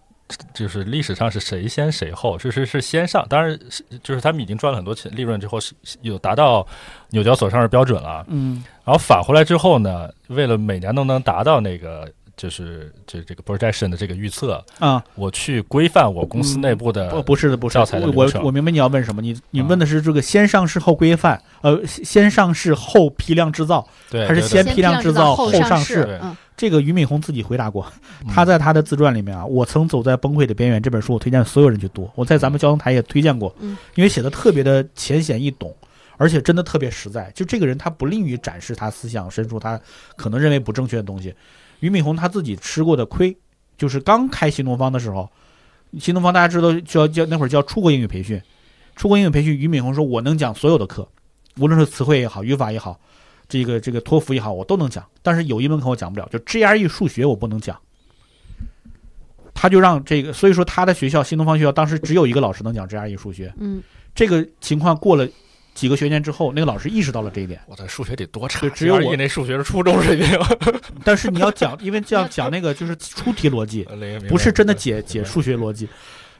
就是历史上是谁先谁后，就是是先上，当然是就是他们已经赚了很多钱利润之后，是有达到纽交所上市标准了。嗯然后返回来之后呢，为了每年都能达到那个就是这这个 projection 的这个预测，啊，我去规范我公司内部的不不是的，不是教材的我流程我我明白你要问什么，你你啊问的是这个先上市后规范，呃，先上市后批量制造，还是先批量量制造后后上市，嗯，这个俞敏洪自己回答过，嗯他在他的自传里面啊，我曾走在崩溃的边缘这本书，我推荐所有人去读。我在咱们交通台也推荐过，嗯，因为写的特别的浅显易懂，而且真的特别实在。就这个人，他不吝于展示他思想深处他可能认为不正确的东西。俞敏洪他自己吃过的亏，就是刚开新东方的时候，新东方大家知道叫叫那会儿叫出国英语培训，出国英语培训，俞敏洪说我能讲所有的课，无论是词汇也好，语法也好。这个这个托福也好，我都能讲，但是有一门课我讲不了，就 GRE 数学我不能讲。他就让这个，所以说他的学校新东方学校当时只有一个老师能讲 GRE 数学。嗯，这个情况过了几个学年之后，那个老师意识到了这一点。我的数学得多差，就只有我那数学是初中水平，但是你要讲，因为这样讲那个就是出题逻辑，不不是真的解解数学逻辑。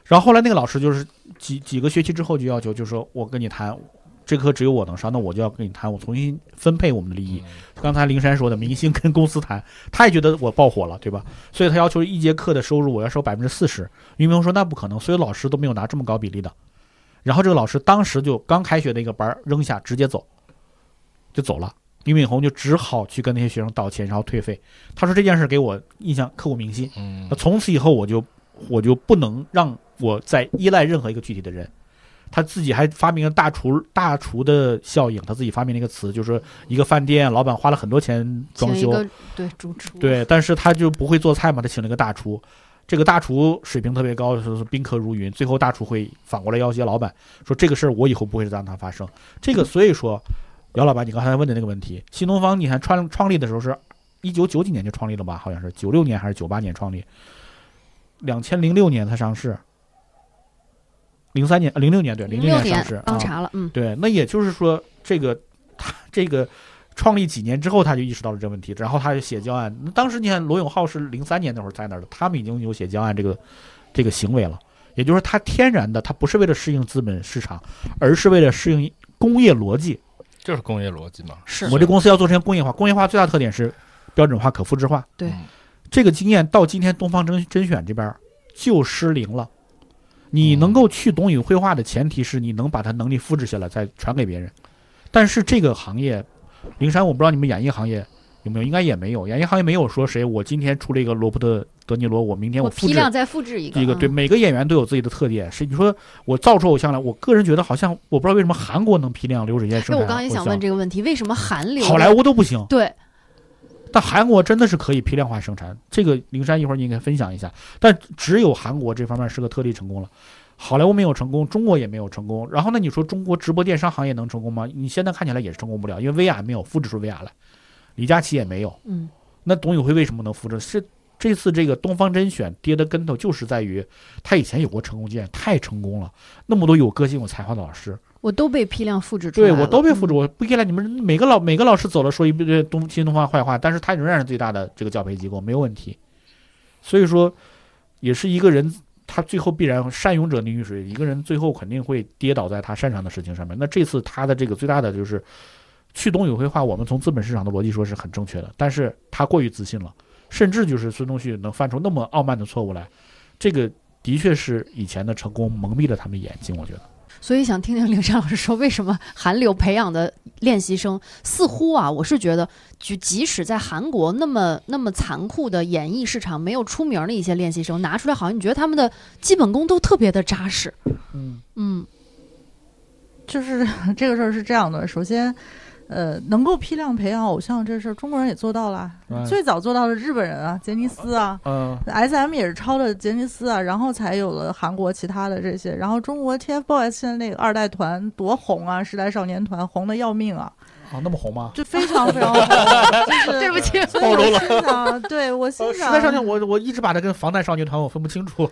然后后来那个老师就是几几个学期之后就要求，就说我跟你谈，这课只有我能上，那我就要跟你谈，我重新分配我们的利益。刚才灵山说的，明星跟公司谈，他也觉得我爆火了，对吧？所以他要求一节课的收入我要收百分之四十。于明说那不可能，所有老师都没有拿这么高比例的。然后这个老师当时就刚开学的一个班儿扔下，直接走，就走了。俞敏洪就只好去跟那些学生道歉，然后退费。他说这件事给我印象刻骨铭心。嗯那，从此以后我就我就不能让我再依赖任何一个具体的人。他自己还发明了大厨大厨的效应，他自己发明了一个词，就是一个饭店老板花了很多钱装修，对主厨，对，但是他就不会做菜嘛，他请了一个大厨，这个大厨水平特别高，说是宾客如云，最后大厨会反过来要挟老板说这个事儿我以后不会再让它发生。这个所以说，姚老板你刚才问的那个问题，新东方你看创创立的时候是一九九几年就创立了吧？好像是九六年还是九八年创立，两千零六年才上市，零三年零六年对零六年上市啊，刚查了，嗯，对，那也就是说，这个他这个创立几年之后，他就意识到了这个问题，然后他就写教案。当时你看罗永浩是零三年那会儿在那儿的，他们已经有写教案这个这个行为了。也就是说，他天然的，他不是为了适应资本市场，而是为了适应工业逻辑。就是工业逻辑嘛。是我这公司要做成工业化，工业化最大特点是标准化、可复制化。对嗯这个经验到今天东方甄甄选这边儿就失灵了。你能够去懂与绘画的前提是你能把它能力复制下来，再传给别人。但是这个行业，灵山我不知道你们演艺行业有没有，应该也没有。演艺行业没有说谁我今天出了一个罗伯特·德尼罗，我明天我复制批量再复制一个，一个。对，嗯每个演员都有自己的特点。是你说我造出偶像来，我个人觉得好像我不知道为什么韩国能批量流水线生哎，产。我刚刚也想问，这个问题，为什么韩流好莱坞都不行。对但韩国真的是可以批量化生产，这个灵山一会儿你应该分享一下。但只有韩国这方面是个特例成功了，好莱坞没有成功，中国也没有成功。然后呢，你说中国直播电商行业能成功吗？你现在看起来也是成功不了，因为薇娅没有复制出薇娅来，李佳琦也没有。嗯那董宇辉为什么能复制？是这次这个东方甄选跌的跟头，就是在于他以前有过成功经验，太成功了，那么多有个性、有才华的老师，我都被批量复制出来，对我都被复制，嗯我不依赖你们每个老每个老师走了说一遍东新东方坏话，但是他仍然是最大的这个教培机构，没有问题。所以说，也是一个人他最后必然善勇者宁于水，一个人最后肯定会跌倒在他擅长的事情上面。那这次他的这个最大的就是去东与绘画，我们从资本市场的逻辑说是很正确的，但是他过于自信了，甚至就是孙东旭能犯出那么傲慢的错误来，这个的确是以前的成功蒙蔽了他们眼睛，我觉得。所以想听听灵山老师说，为什么韩流培养的练习生似乎啊，我是觉得，就即使在韩国那么那么残酷的演艺市场没有出名的一些练习生拿出来，好像你觉得他们的基本功都特别的扎实。嗯嗯就是 这个事儿是这样的，首先。呃，能够批量培养偶像这事儿，中国人也做到了。嗯最早做到的日本人啊，杰尼斯啊嗯，S.M 也是抄的杰尼斯啊，然后才有了韩国其他的这些。然后中国 TFBOYS 现在那个二代团多红啊，时代少年团红的要命啊，啊，那么红吗？就非常 非常红。就是对不起所以我心想，对我欣赏，时想，代少年，我我一直把它跟防弹少年团我分不清楚。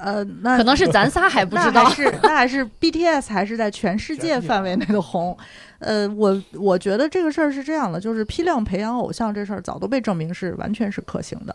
呃，那可能是咱仨还不知道那。是那还是 BTS 还是在全世界范围内的红。呃，我我觉得这个事儿是这样的，就是批量培养偶像这事儿早都被证明是完全是可行的。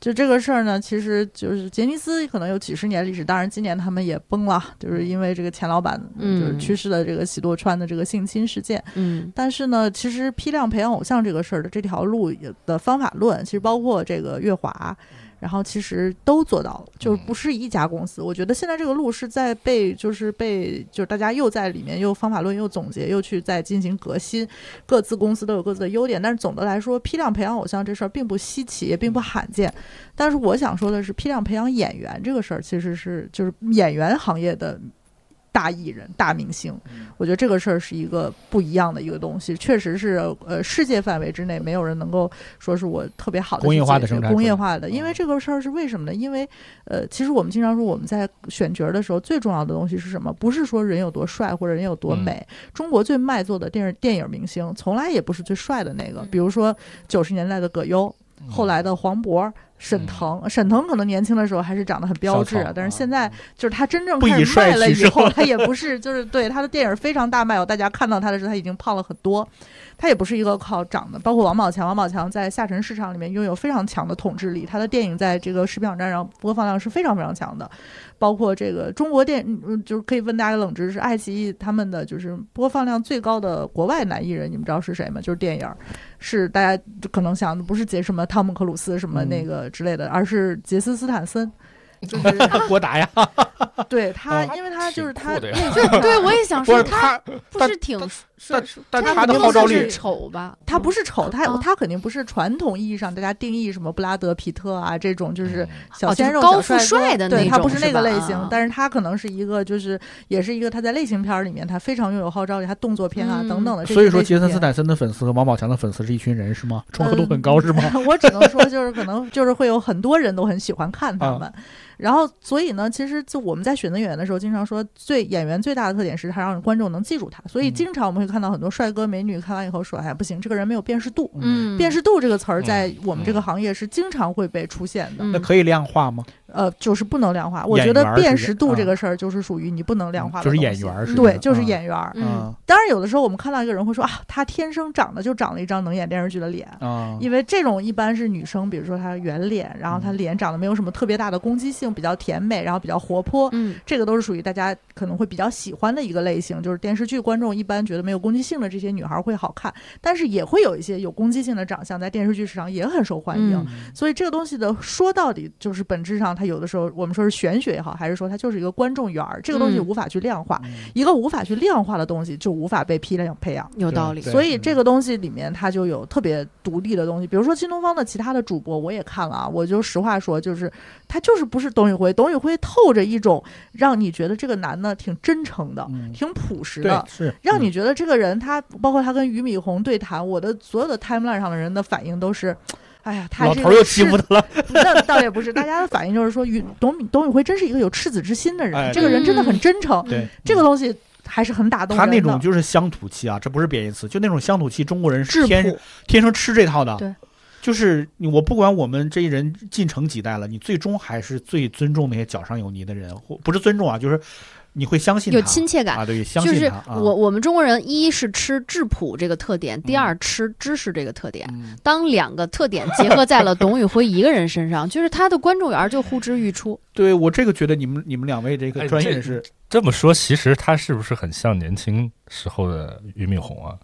就这个事儿呢，其实就是杰尼斯可能有几十年历史，当然今年他们也崩了，就是因为这个钱老板就是嗯去世的这个喜多川的这个性侵事件。嗯但是呢，其实批量培养偶像这个事儿的这条路的方法论，其实包括这个月华，然后其实都做到了，就是不是一家公司。我觉得现在这个路是在被，就是被，就是大家又在里面又方法论又总结，又去在进行革新，各自公司都有各自的优点。但是总的来说，批量培养偶像这事儿并不稀奇，也并不罕见。但是我想说的是，批量培养演员这个事儿，其实是就是演员行业的。大艺人、大明星，我觉得这个事儿是一个不一样的一个东西，确实是呃世界范围之内没有人能够说是我特别好的工业化的生产工业化的，因为嗯这个事儿是为什么呢？因为呃，其实我们经常说我们在选角儿的时候，最重要的东西是什么？不是说人有多帅或者人有多嗯。美，中国最卖座的电视电影明星从来也不是最帅的那个，嗯。比如说九十年代的葛优，后来的黄渤。沈腾，沈腾可能年轻的时候还是长得很标致，啊但是现在就是他真正开始卖了以后，他也不是就是对他的电影非常大卖哦，大家看到他的时候他已经胖了很多，他也不是一个靠长的，包括王宝强，王宝强在下沉市场里面拥有非常强的统治力，他的电影在这个视频网站上播放量是非常非常强的，包括这个中国电，嗯，就是可以问大家冷知识，爱奇艺他们的就是播放量最高的国外男艺人，你们知道是谁吗？就是电影儿，是大家可能想的不是杰什么汤姆克鲁斯什么那个之类的，而是杰斯斯坦森。就是 郭达呀，对他，哦因为他就是他 对，我也想说他不是挺但是但他他的号召力不是丑吧？他不是丑，他啊他肯定不是传统意义上大家定义什么布拉德皮特啊这种，就是嗯小鲜肉、哦高帅帅的那种对他不是那个类型啊，但是他可能是一个就是也是一个他在类型片儿里面他非常拥有号召力，他动作片啊嗯等等的所以说杰森斯坦森的粉丝和王宝强的粉丝是一群人是吗？重合度很高是吗？我只能说，就是可能就是会有很多人都很喜欢看他啊们。然后，所以呢，其实就我们在选择演员的时候，经常说，最演员最大的特点是他让观众能记住他。所以，嗯经常我们会看到很多帅哥美女看完以后说：“哎，不行，这个人没有辨识度。”嗯，辨识度这个词儿在我们这个嗯行业是经常会被出现的，嗯那可以量化吗？呃，就是不能量化。我觉得辨识度啊这个事儿就是属于你不能量化的就是东西演员儿是对，就是啊演员儿。嗯当然，有的时候我们看到一个人会说啊，他天生长得就长了一张能演电视剧的脸，啊，因为这种一般是女生，比如说她圆脸，然后她脸长得没有什么特别大的攻击性，比较甜美，然后比较活泼，嗯这个都是属于大家可能会比较喜欢的一个类型。就是电视剧观众一般觉得没有攻击性的这些女孩会好看，但是也会有一些有攻击性的长相在电视剧市场也很受欢迎。嗯所以这个东西的说到底就是本质上，它有的时候我们说是玄学也好，还是说它就是一个观众缘儿，这个东西嗯无法去量化。嗯一个无法去量化的东西，就无法被批量培养。有道理。所以这个东西里面它就有特别独立的东西，比如说新东方的其他的主播我也看了啊，我就实话说，就是他就是不是董宇辉，董宇辉透着一种让你觉得这个男的挺真诚的，嗯挺朴实的。是让你觉得这个人他，包括他跟俞敏洪对谈，我的所有的 timeline 上的人的反应都是，哎呀，他是一个老头儿又欺负他了，那倒也不是，大家的反应就是说，宇董董宇辉真是一个有赤子之心的人，哎这个人真的很真诚，对这个东西还是很打动他人的。那种就是乡土气啊，这不是贬义词，就那种乡土气，中国人是天，天生吃这套的。对，就是你我不管我们这一人进城几代了，你最终还是最尊重那些脚上有泥的人，或不是尊重啊，就是你会相信有亲切感。啊，对，相就是信他。啊我我们中国人，一是吃质朴这个特点，第嗯二吃知识这个特点。嗯当两个特点结合在了董宇辉一个人身上，就是他的观众缘就呼之欲出。对我这个觉得你们你们两位这个专业人士，这么说，其实他是不是很像年轻时候的俞敏洪啊？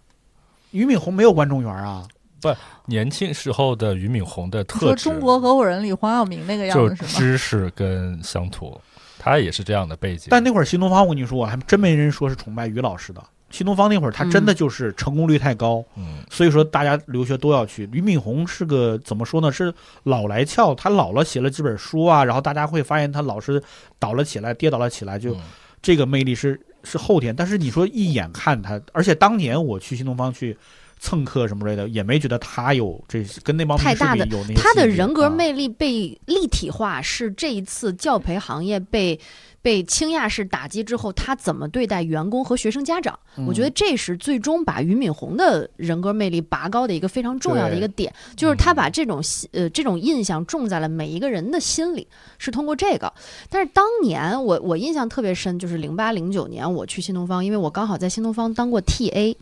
俞敏洪没有观众缘啊，不年轻时候的俞敏洪的你特质，说中国合伙人里黄晓明那个样就子？知识跟乡土。他也是这样的背景。但那会儿新东方，我跟你说，我还真没人说是崇拜于老师的。新东方那会儿，他真的就是成功率太高，嗯，所以说大家留学都要去。俞敏洪是个怎么说呢？是老来俏，他老了写了几本书啊，然后大家会发现他老是倒了起来，跌倒了起来，就嗯这个魅力是是后天。但是你说一眼看他，而且当年我去新东方去蹭课什么之类的，也没觉得他有这跟那帮太大的有那些他的人格魅力被立体化，是这一次教培行业被被倾轧式打击之后，他怎么对待员工和学生家长？我觉得嗯这是最终把俞敏洪的人格魅力拔高的一个非常重要的一个点，就是他把这种心呃这种印象种在了每一个人的心里，是通过这个。但是当年我我印象特别深，就是零八零九年我去新东方，因为我刚好在新东方当过 TA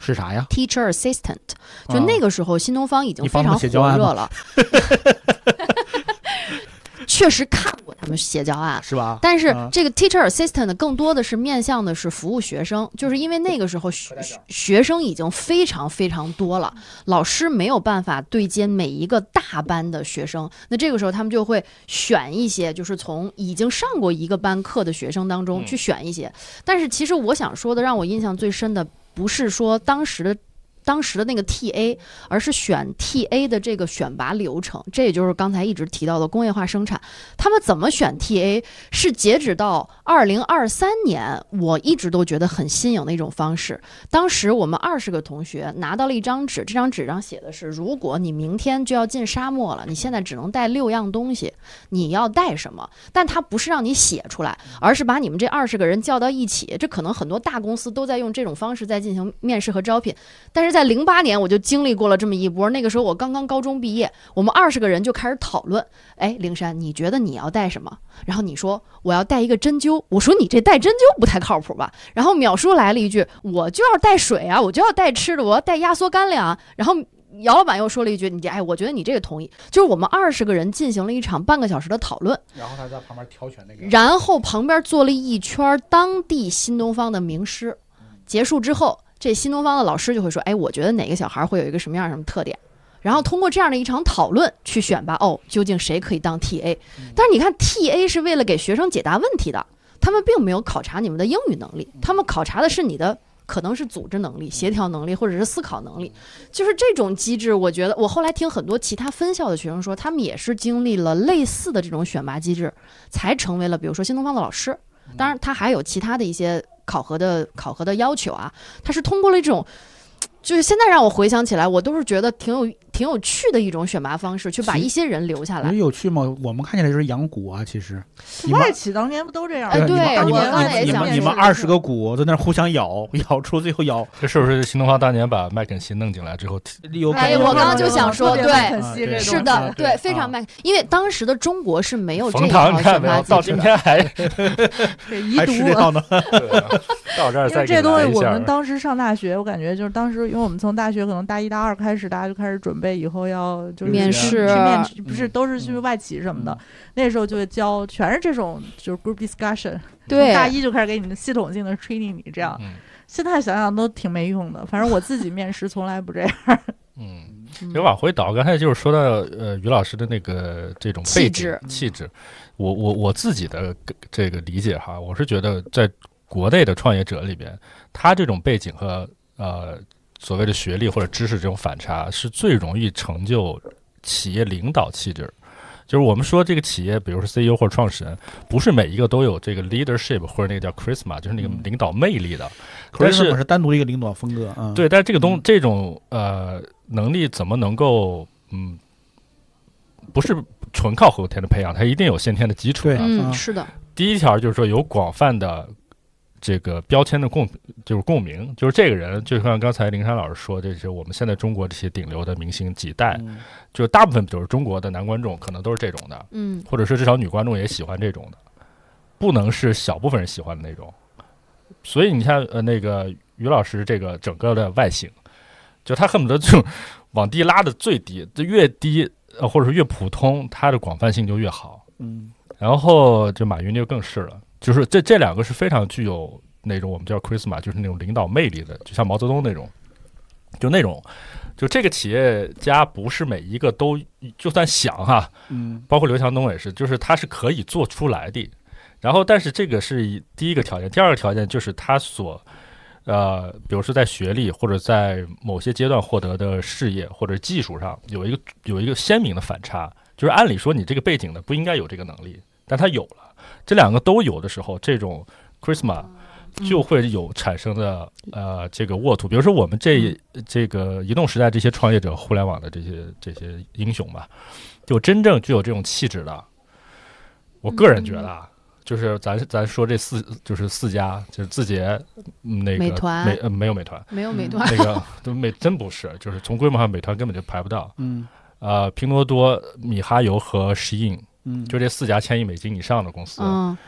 是啥呀？teacher assistant，就啊那个时候新东方已经非常写教案吗火热了。确实看过他们写教案，是吧？但是啊这个 teacher assistant 更多的是面向的是服务学生，就是因为那个时候学学生已经非常非常多了，老师没有办法对接每一个大班的学生，那这个时候他们就会选一些，就是从已经上过一个班课的学生当中嗯去选一些。但是其实我想说的，让我印象最深的不是说当时的。当时的那个 TA，而是选 TA 的这个选拔流程，这也就是刚才一直提到的工业化生产。他们怎么选 TA，是截止到二零二三年，我一直都觉得很新颖的一种方式。当时我们二十个同学拿到了一张纸，这张纸上写的是：如果你明天就要进沙漠了，你现在只能带六样东西，你要带什么？但它不是让你写出来，而是把你们这二十个人叫到一起。这可能很多大公司都在用这种方式在进行面试和招聘，但是在零八年我就经历过了这么一波。那个时候我刚刚高中毕业，我们二十个人就开始讨论：哎，灵山，你觉得你要带什么？然后你说我要带一个针灸，我说你这带针灸不太靠谱吧？然后淼叔来了一句，我就要带水啊，我就要带吃的，我要带压缩干粮啊。然后姚老板又说了一句，你这哎，我觉得你这个同意。就是我们二十个人进行了一场半个小时的讨论，然后他在旁边挑选那个然后旁边坐了一圈当地新东方的名师。结束之后，这新东方的老师就会说：“哎，我觉得哪个小孩会有一个什么样什么特点。”然后通过这样的一场讨论去选拔哦，究竟谁可以当 TA？但是你看，TA 是为了给学生解答问题的，他们并没有考察你们的英语能力，他们考察的是你的可能是组织能力、协调能力或者是思考能力。就是这种机制，我觉得我后来听很多其他分校的学生说，他们也是经历了类似的这种选拔机制，才成为了比如说新东方的老师。当然，他还有其他的一些考核的考核的要求啊，他是通过了一种。就是现在让我回想起来，我都是觉得挺有挺有趣的一种选拔方式，去把一些人留下来有。趣吗？我们看起来就是养蛊啊，其实外企当年不都这样吗？哎对你们你我刚才也们你们想你们二十个股在那互相咬，咬出最后咬这是不是新东方当年把麦肯锡弄进来之后，有可哎能我刚刚就想说对是的，对对，非常麦，因为当时的中国是没有这套唐你看没有？选拔到。今天还 这遗还是这毒啊。套呢？对啊到这儿因为再这东西我们当时上大学，我感觉就是当时，因为我们从大学可能大一大二开始，大家就开始准备以后要就是面去试面试，不是嗯都是去外企什么的嗯。那时候就会教，全是这种就是 group discussion，对从大一就开始给你们系统性的 training 你这样。嗯现在想想都挺没用的，反正我自己面试从来不这样。嗯。嗯其实往回倒，刚才就是说到呃于老师的那个这种背景气质气质，我我我自己的这个理解哈，我是觉得在国内的创业者里边，他这种背景和呃所谓的学历或者知识这种反差，是最容易成就企业领导气质。就是我们说这个企业，比如说 CEO 或者创始人，不是每一个都有这个 leadership 或者那个叫 charisma，就是那个嗯领导魅力的。可但是单独一个领导风格嗯。对，但是这个东嗯这种呃能力怎么能够嗯，不是纯靠后天的培养，它一定有先天的基础的。是的，第一条就是说有广泛的这个标签的共，就是共鸣，就是这个人，就像刚才林珊老师说，这是我们现在中国这些顶流的明星几代，嗯就大部分就是中国的男观众可能都是这种的，嗯，或者是至少女观众也喜欢这种的，不能是小部分人喜欢的那种。所以你看，呃，那个于老师这个整个的外形，就他恨不得就 往低拉的最低，就越低呃或者是越普通，他的广泛性就越好。嗯然后就马云就更是了，就是这这两个是非常具有那种我们叫 charisma，就是那种领导魅力的，就像毛泽东那种，就那种，就这个企业家不是每一个都就算想哈，嗯包括刘强东也是，就是他是可以做出来的。然后，但是这个是一第一个条件，第二个条件就是他所，呃，比如说在学历或者在某些阶段获得的事业或者技术上有一个有一个鲜明的反差，就是按理说你这个背景的不应该有这个能力，但他有了，这两个都有的时候，这种 charisma 就会有产生的呃这个沃土，比如说我们这这个移动时代这些创业者、互联网的这些这些英雄吧，就真正具有这种气质的，我个人觉得啊。就是咱咱说这四就是四家，就是字节，嗯那个美团。美呃没有美团，没有美团，那个 都美真不是，就是从规模上美团根本就排不到。嗯。呃，拼多多、米哈游和 Shein 嗯，就这四家千亿美金以上的公司，嗯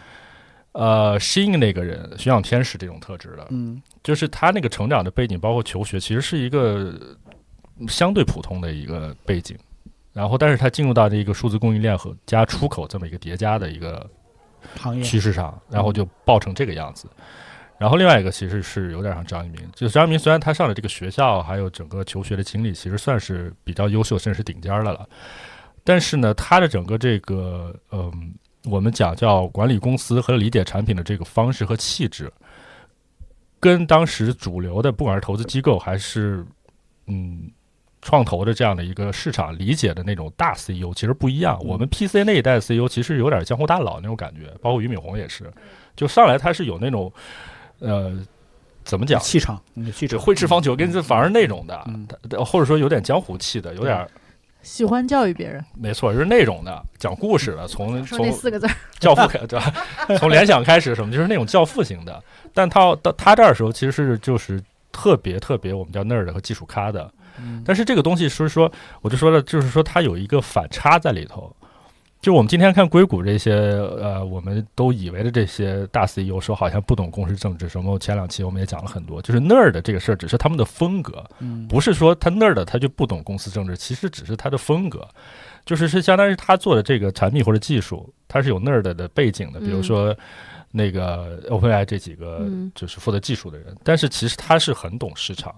呃，Shein 那个人徐仰天是这种特质的，嗯就是他那个成长的背景，包括求学，其实是一个相对普通的一个背景。然后，但是他进入到这个数字供应链和加出口这么一个叠加的一个行业趋势上，然后就爆成这个样子。然后另外一个其实是有点像张一鸣，就是张一鸣虽然他上的这个学校还有整个求学的经历，其实算是比较优秀，甚至是顶尖儿的了。但是呢，他的整个这个嗯，我们讲叫管理公司和理解产品的这个方式和气质，跟当时主流的不管是投资机构还是嗯创投的这样的一个市场理解的那种大 CEO 其实不一样。我们 PC 那一代的 CEO 其实有点江湖大佬那种感觉，包括俞敏洪也是，就上来他是有那种呃怎么讲？气场，嗯气这场会吃方遒跟这反而那种的，或者说有点江湖气的，有点喜欢教育别人，没错，就是那种的讲故事的，从说那从四个字儿，教父开对吧？从联想开始什么，就是那种教父型的。但他到他这儿的时候，其实是就是特别特别我们叫 nerd 和技术咖的。嗯但是这个东西是说，我就说了，就是说它有一个反差在里头。就我们今天看硅谷这些呃，我们都以为的这些大 CEO 说好像不懂公司政治什么，前两期我们也讲了很多，就是 nerd 这个事儿只是他们的风格，嗯。不是说他 nerd 他就不懂公司政治，其实只是他的风格，就是是相当于他做的这个产品或者技术，他是有 nerd 的背景的，比如嗯说那个 OpenAI 这几个嗯。就是负责技术的人，但是其实他是很懂市场，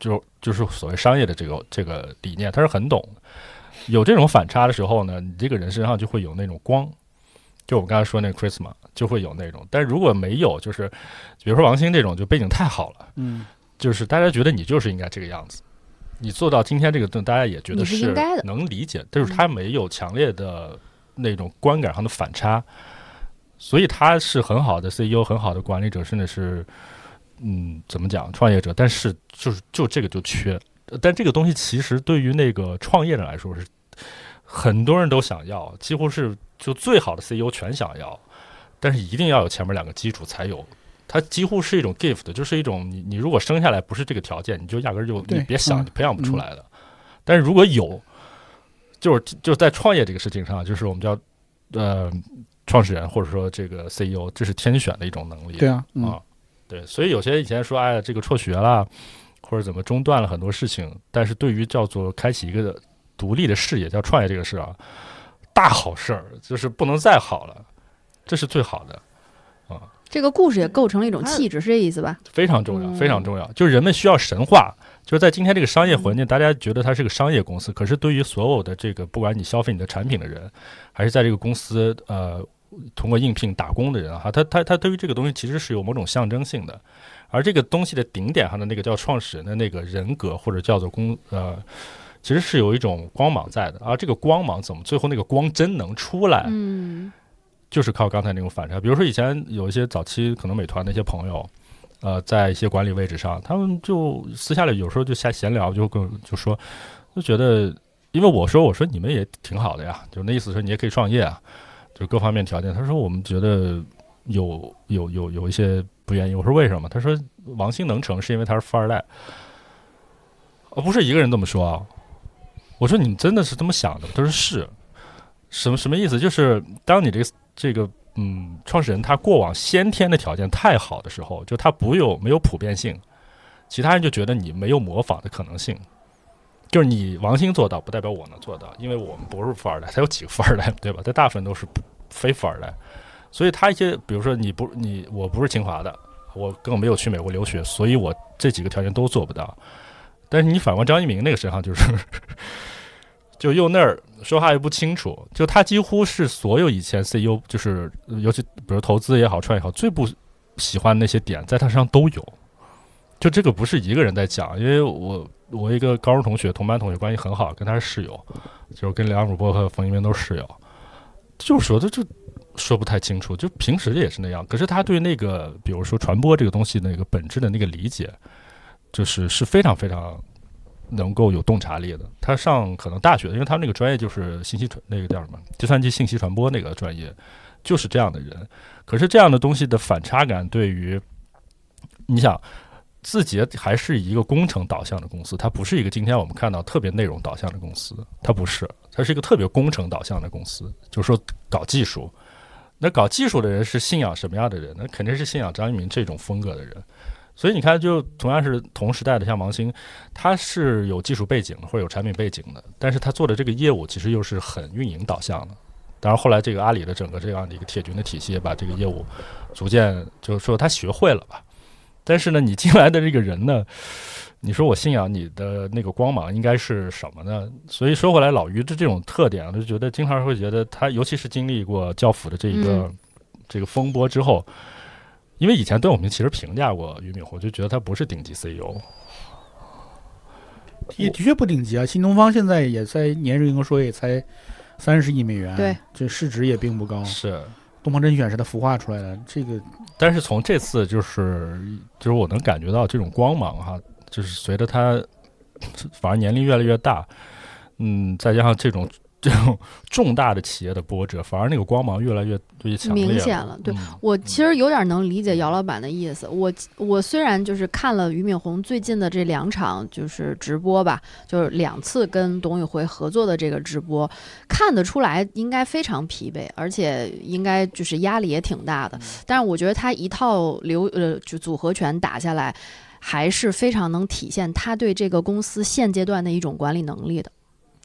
就就是所谓商业的这个这个理念，他是很懂的。有这种反差的时候呢，你这个人身上就会有那种光，就我刚才说那个 Christmas，就会有那种，但如果没有，就是比如说王兴这种，就背景太好了。嗯。就是大家觉得你就是应该这个样子，你做到今天这个，大家也觉得是应该的。能理解，但是他没有强烈的那种观感上的反差，所以他是很好的 CEO，很好的管理者，甚至是嗯怎么讲创业者，但是就是就这个就缺，但这个东西其实对于那个创业者来说是很多人都想要，几乎是就最好的 CEO 全想要，但是一定要有前面两个基础才有。它几乎是一种 gift，就是一种你你如果生下来不是这个条件，你就压根儿就你别想，嗯你培养不出来的。但是如果有，就是就在创业这个事情上，就是我们叫呃创始人或者说这个 CEO，这是天选的一种能力。对啊，嗯啊，对，所以有些以前说，哎，这个辍学了，或者怎么中断了很多事情，但是对于叫做开启一个独立的事业，叫创业这个事啊，大好事儿，就是不能再好了，这是最好的啊，这个故事也构成了一种气质，是这意思吧？非常重要，嗯非常重要。就是人们需要神话，就是在今天这个商业环境，大家觉得它是个商业公司，可是对于所有的这个不管你消费你的产品的人，还是在这个公司呃通过应聘打工的人哈，他他他对于这个东西其实是有某种象征性的，而这个东西的顶点上的那个叫创始人的那个人格或者叫做公呃。其实是有一种光芒在的，而这个光芒怎么最后那个光真能出来，嗯就是靠刚才那种反差。比如说以前有一些早期可能美团的一些朋友，呃，在一些管理位置上，他们就私下里有时候就瞎闲聊，就跟就说，就觉得，因为我说我说你们也挺好的呀，就那意思说你也可以创业啊，就各方面条件。他说我们觉得有有有有一些不愿意。我说为什么？他说王兴能成是因为他是富二代。呃，不是一个人这么说啊。我说你们真的是这么想的吗？他说是。什么什么意思？就是当你这个这个嗯创始人他过往先天的条件太好的时候，就他不有没有普遍性，其他人就觉得你没有模仿的可能性。就是你王兴做到，不代表我能做到，因为我们不是富二代，他有几个富二代，对吧？他大部分都是非富二代，所以他一些，比如说你不你我不是清华的，我根本没有去美国留学，所以我这几个条件都做不到。但是你反观张一鸣那个身上，就是 就又那儿说话又不清楚，就他几乎是所有以前 CEO，就是尤其比如投资也好，创业也好，最不喜欢那些点，在他身上都有。就这个不是一个人在讲，因为我我一个高中同学，同班同学关系很好，跟他是室友，就是跟梁主播和冯一鸣都是室友，就说的就说不太清楚，就平时也是那样。可是他对那个，比如说传播这个东西那个本质的那个理解，就是是非常非常能够有洞察力的。他上可能大学，因为他那个专业就是信息传那个叫什么计算机信息传播那个专业，就是这样的人。可是这样的东西的反差感，对于你想。字节还是一个工程导向的公司，它不是一个今天我们看到特别内容导向的公司，它不是，它是一个特别工程导向的公司，就是说搞技术。那搞技术的人是信仰什么样的人？那肯定是信仰张一鸣这种风格的人。所以你看，就同样是同时代的，像王兴，他是有技术背景或者有产品背景的，但是他做的这个业务其实又是很运营导向的。当然后来这个阿里的整个这样的一个铁军的体系，把这个业务逐渐就是说他学会了吧。但是呢，你进来的这个人呢，你说我信仰你的那个光芒应该是什么呢？所以说回来，老于的这种特点，我就觉得经常会觉得他，尤其是经历过教辅的这一个、这个风波之后，因为以前段永平其实评价过俞敏洪，就觉得他不是顶级 CEO。也的确不顶级啊。新东方现在也在年营收也才三十亿美元，对，这市值也并不高。是东方甄选是他孵化出来的，这个但是从这次就是就是我能感觉到这种光芒哈，就是随着他反而年龄越来越大，嗯，再加上这种这种重大的企业的波折，反而那个光芒越来越越强烈明显了。对嗯我其实有点能理解姚老板的意思。我我虽然就是看了俞敏洪最近的这两场就是直播吧，就是两次跟董宇辉合作的这个直播，看得出来应该非常疲惫，而且应该就是压力也挺大的。但是我觉得他一套流呃就组合拳打下来，还是非常能体现他对这个公司现阶段的一种管理能力的。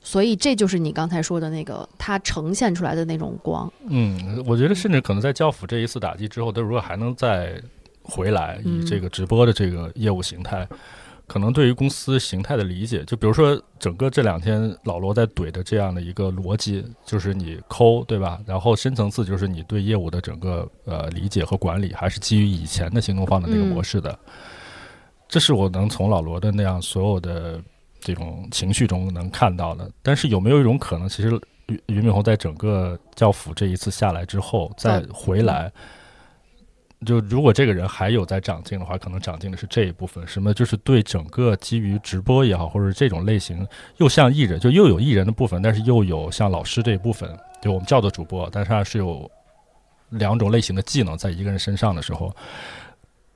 所以这就是你刚才说的那个他呈现出来的那种光。嗯，我觉得甚至可能在教辅这一次打击之后，他如果还能再回来，以嗯这个直播的这个业务形态，可能对于公司形态的理解，就比如说整个这两天老罗在怼的这样的一个逻辑，就是你抠对吧？然后深层次就是你对业务的整个呃理解和管理，还是基于以前的新东方的那个模式的。这是我能从老罗的那样所有的这种情绪中能看到的。但是有没有一种可能，其实俞俞敏洪在整个教辅这一次下来之后，再回来，就如果这个人还有在长进的话，可能长进的是这一部分，什么就是对整个基于直播也好，或者这种类型，又像艺人，就又有艺人的部分，但是又有像老师这一部分，就我们叫做主播，但是它是有两种类型的技能在一个人身上的时候，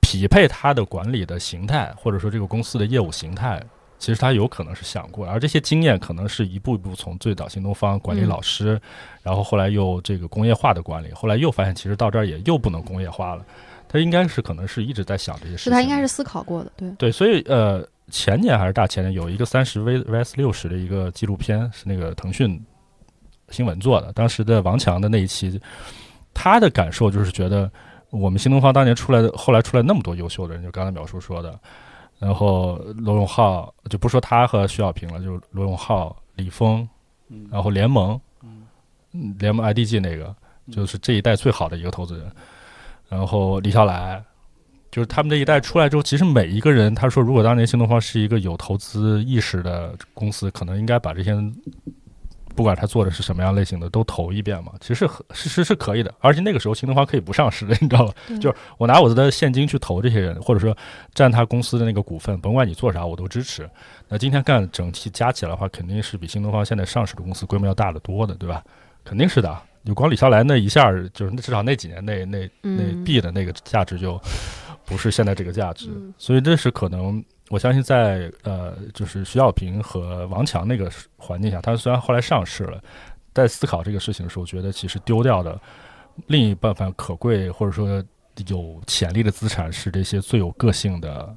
匹配他的管理的形态，或者说这个公司的业务形态。其实他有可能是想过，而这些经验可能是一步一步从最早新东方管理嗯老师，然后后来又这个工业化的管理，后来又发现其实到这儿也又不能工业化了。他应该是可能是一直在想这些事情。是他应该是思考过的，对，对，所以呃，前年还是大前年有一个三十 V VS 六十的一个纪录片，是那个腾讯新闻做的。当时的王强的那一期，他的感受就是觉得我们新东方当年出来的，后来出来那么多优秀的人，就刚才淼叔说的，然后罗永浩就不说他和徐小平了，就是罗永浩、李峰，嗯然后联盟，嗯嗯，联盟 IDG 那个就是这一代最好的一个投资人，然后李笑来，就是他们这一代出来之后，其实每一个人，他说如果当年新东方是一个有投资意识的公司，可能应该把这些。不管他做的是什么样类型的，都投一遍嘛。其实很是是是可以的，而且那个时候新东方可以不上市的，你知道吧？就是我拿我的现金去投这些人，或者说占他公司的那个股份，甭管你做啥，我都支持。那今天干整体加起来的话，肯定是比新东方现在上市的公司规模要大得多的，对吧？肯定是的。就光李笑来那一下儿，就是至少那几年那那那币的那个价值就不是现在这个价值，嗯。所以这是可能我相信在呃，就是徐小平和王强那个环境下，他虽然后来上市了，在思考这个事情的时候，觉得其实丢掉的另一半分可贵或者说有潜力的资产是这些最有个性的，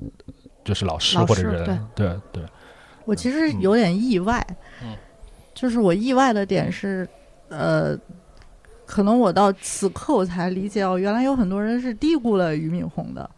就是老师或者师人，对。对，我其实有点意外，嗯。就是我意外的点是，呃，可能我到此刻我才理解哦，原来有很多人是低估了俞敏洪的，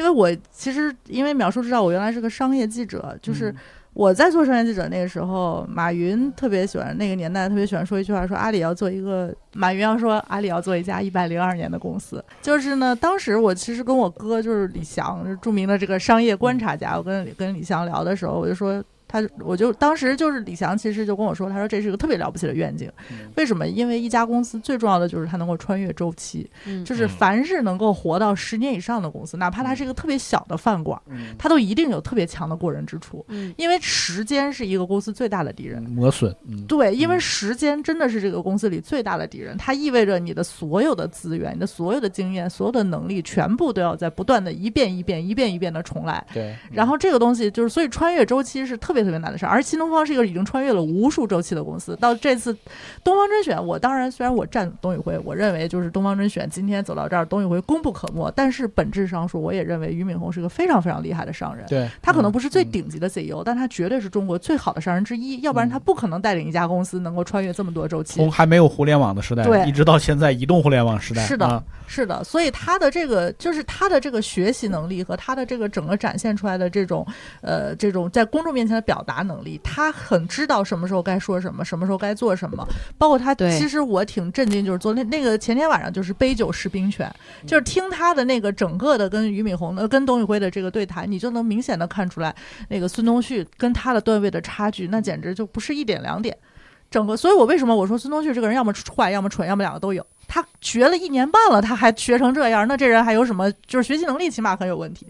因为我其实因为淼叔知道我原来是个商业记者，就是嗯我在做商业记者那个时候，马云特别喜欢那个年代特别喜欢说一句话，说阿里要做一个，马云要说阿里要做一家一百零二年的公司。就是呢，当时我其实跟我哥就是李翔，著名的这个商业观察家，我跟跟李翔聊的时候，我就说。他我就当时就是李翔，其实就跟我说，他说这是一个特别了不起的愿景。为什么？因为一家公司最重要的就是它能够穿越周期，就是凡是能够活到十年以上的公司，哪怕它是一个特别小的饭馆，它都一定有特别强的过人之处。因为时间是一个公司最大的敌人，磨损。对，因为时间真的是这个公司里最大的敌人，它意味着你的所有的资源、你的所有的经验、所有的能力，全部都要在不断的一遍一遍、一遍一遍的重来。对，然后这个东西就是，所以穿越周期是特别。特别难的事儿，而新东方是一个已经穿越了无数周期的公司。到这次东方甄选，我当然虽然我站董宇辉，我认为就是东方甄选今天走到这儿，董宇辉功不可没。但是本质上说，我也认为俞敏洪是个非常非常厉害的商人。对，他可能不是最顶级的 CEO，但他绝对是中国最好的商人之一。要不然他不可能带领一家公司能够穿越这么多周期。从还没有互联网的时代，对，一直到现在移动互联网时代。是的，是的。所以他的这个就是他的这个学习能力和他的这个整个展现出来的这种呃这种在公众面前的表达能力。他很知道什么时候该说什么，什么时候该做什么。包括他，其实我挺震惊，就是昨天那个前天晚上，就是杯酒释兵权，就是听他的那个整个的跟俞敏洪的、跟董宇辉的这个对谈，你就能明显的看出来，那个孙东旭跟他的段位的差距，那简直就不是一点两点。整个，所以我为什么我说孙东旭这个人要么坏，要么蠢，要么两个都有。他学了一年半了，他还学成这样，那这人还有什么？就是学习能力起码很有问题。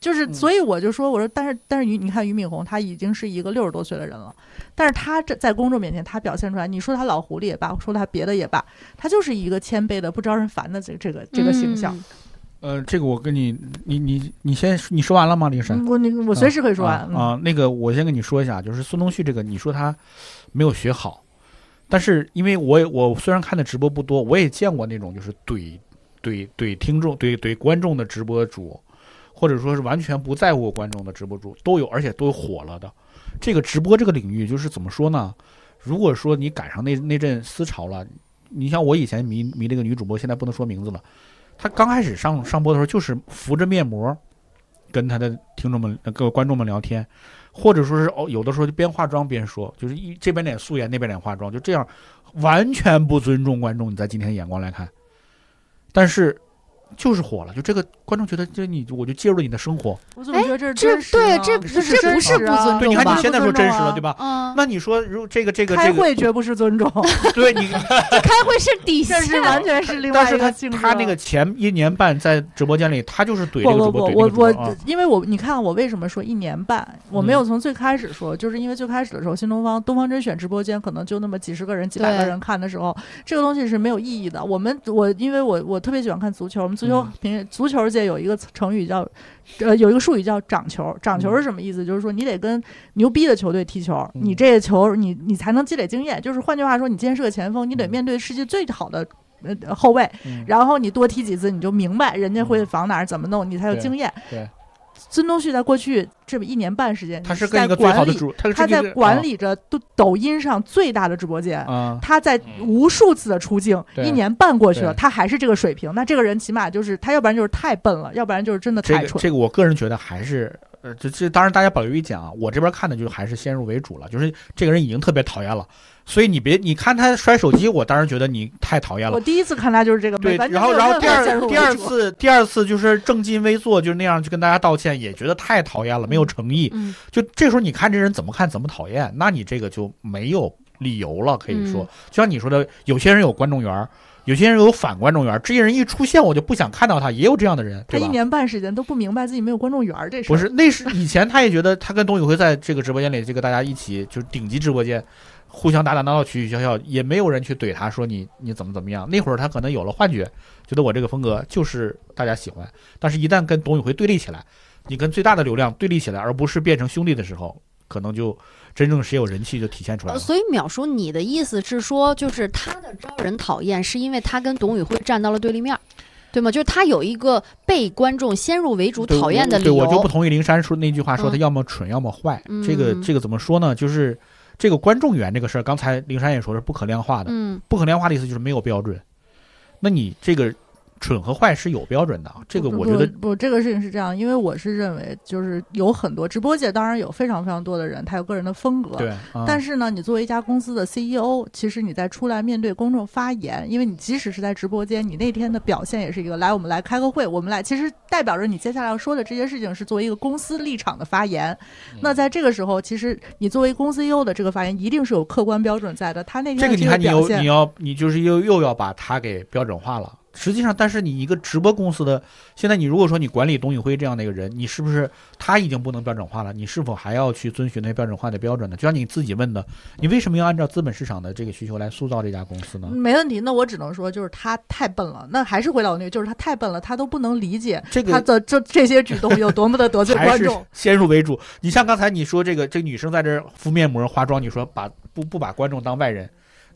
就是，所以我就说，我说，但是，但是于你看俞敏洪，他已经是一个六十多岁的人了，但是他这在公众面前，他表现出来，你说他老狐狸也罢，说他别的也罢，他就是一个谦卑的、不招人烦的这这个这个形象。呃，这个我跟你，你你你先你说完了吗，林珊？我你我随时可以说完啊。那个我先跟你说一下，就是孙东旭这个，你说他没有学好，但是因为我我虽然看的直播不多，我也见过那种就是怼怼怼听众、怼怼观众的直播主。或者说是完全不在乎观众的直播主都有，而且都火了的。这个直播这个领域就是怎么说呢？如果说你赶上那那阵思潮了，你像我以前迷迷那个女主播，现在不能说名字了。她刚开始上上播的时候，就是敷着面膜，跟她的听众们、各位观众们聊天，或者说是哦，有的时候就边化妆边说，就是一这边脸素颜，那边脸化妆，就这样，完全不尊重观众。你在今天的眼光来看，但是。就是火了，就这个观众觉得，就你我就介入了你的生活。我怎么觉得这这对这这不是不尊重？对，你看你现在说真实了，对吧？嗯。那你说，如这个这个开会绝不是尊重。对你 开会是底线，是完全是另外一个性他那个前一年半在直播间里，他就是怼这个主播，怼我我因为我你看我为什么说一年半？我没有从最开始说，就是因为最开始的时候，新东方东方甄选直播间可能就那么几十个人、几百个人看的时候，这个东西是没有意义的。我们我因为我我特别喜欢看足球，我们足球平。足球界有一个成语叫，呃，有一个术语叫“长球”。长球是什么意思？就是说你得跟牛逼的球队踢球，你这个球你你才能积累经验。就是换句话说，你今天是个前锋，你得面对世界最好的呃后卫，然后你多踢几次，你就明白人家会防哪儿，怎么弄，你才有经验。对。孙东旭在过去这么一年半时间，他是跟一个最好的主，他在管理着抖抖音上最大的直播间。他在无数次的出镜，一年半过去了，他还是这个水平。那这个人起码就是他，要不然就是太笨了，要不然就是真的太蠢。这个我个人觉得还是，呃，这这当然大家保留意见啊。我这边看的就还是先入为主了，就是这个人已经特别讨厌了。所以你别，你看他摔手机，我当然觉得你太讨厌了。我第一次看他就是这个，对，然后然后第二第二次第二次就是正襟危坐，就是那样去跟大家道歉，也觉得太讨厌了，没有诚意。就这时候你看这人怎么看怎么讨厌，那你这个就没有理由了，可以说，就像你说的，有些人有观众缘，有些人有反观众缘，这些人一出现我就不想看到他，也有这样的人。他一年半时间都不明白自己没有观众缘这事。不是，那是以前他也觉得他跟董宇辉在这个直播间里，这个大家一起就是顶级直播间。互相打打闹闹，取取笑笑，也没有人去怼他，说你你怎么怎么样。那会儿他可能有了幻觉，觉得我这个风格就是大家喜欢。但是，一旦跟董宇辉对立起来，你跟最大的流量对立起来，而不是变成兄弟的时候，可能就真正谁有人气就体现出来了。所以，淼叔，你的意思是说，就是他的招人讨厌，是因为他跟董宇辉站到了对立面，对吗？就是他有一个被观众先入为主讨厌的理由。对我就不同意灵山说那句话，说他要么蠢，要么坏。这个这个怎么说呢？就是。这个观众缘这个事儿，刚才灵山也说是不可量化的。嗯，不可量化的意思就是没有标准。那你这个蠢和坏是有标准的啊。这个我觉得不不，这个事情是这样，因为我是认为，就是有很多直播界，当然有非常非常多的人，他有个人的风格。对，啊但是呢，你作为一家公司的 CEO，其实你在出来面对公众发言，因为你即使是在直播间，你那天的表现也是一个来，我们来开个会，我们来，其实代表着你接下来要说的这些事情是作为一个公司立场的发言。那在这个时候，其实你作为公司 CEO 的这个发言，一定是有客观标准在的。他那天的这个你看，你有你要你就是又又要把它给标准化了。实际上，但是你一个直播公司的，现在你如果说你管理董宇辉这样的一个人，你是不是他已经不能标准化了？你是否还要去遵循那标准化的标准呢？就像你自己问的，你为什么要按照资本市场的这个需求来塑造这家公司呢？没问题，那我只能说，就是他太笨了。那还是回到我那个，就是他太笨了，他都不能理解这个他的这这些举动有多么的得罪观众。先入为主。你像刚才你说这个这个女生在这儿敷面膜化妆，你说把不不把观众当外人，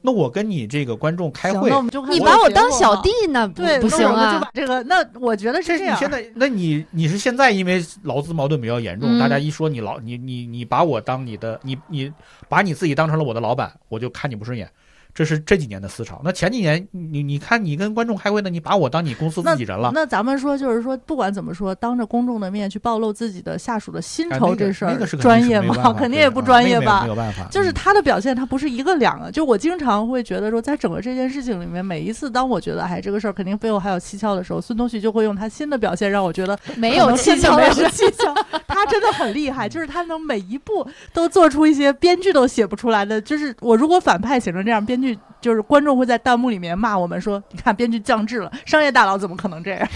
那我跟你这个观众开会那我，们就你把我当小弟呢不对，不行那我就啊把！这个，那我觉得是这样。你现在，那你你是现在因为劳资矛盾比较严重，嗯大家一说你老你你你把我当你的你你把你自己当成了我的老板，我就看你不顺眼，这是这几年的思潮。那前几年你你看你跟观众开会呢，你把我当你公司自己人了，那咱们说，就是说，不管怎么说，当着公众的面去暴露自己的下属的薪酬这事儿，那个是肯定专业吗？肯定也不专业吧没。有办法，就是嗯他的表现，他不是一个两个。就我经常会觉得说，在整个这件事情里面，每一次当我觉得哎这个事儿肯定背后还有蹊跷的时候，孙东旭就会用他新的表现让我觉得 没有蹊跷没有是，蹊跷。他真的很厉害，就是他能每一步都做出一些编剧都写不出来的。就是我如果反派写成这样，编剧就是观众会在弹幕里面骂我们说：“你看编剧降智了，商业大佬怎么可能这样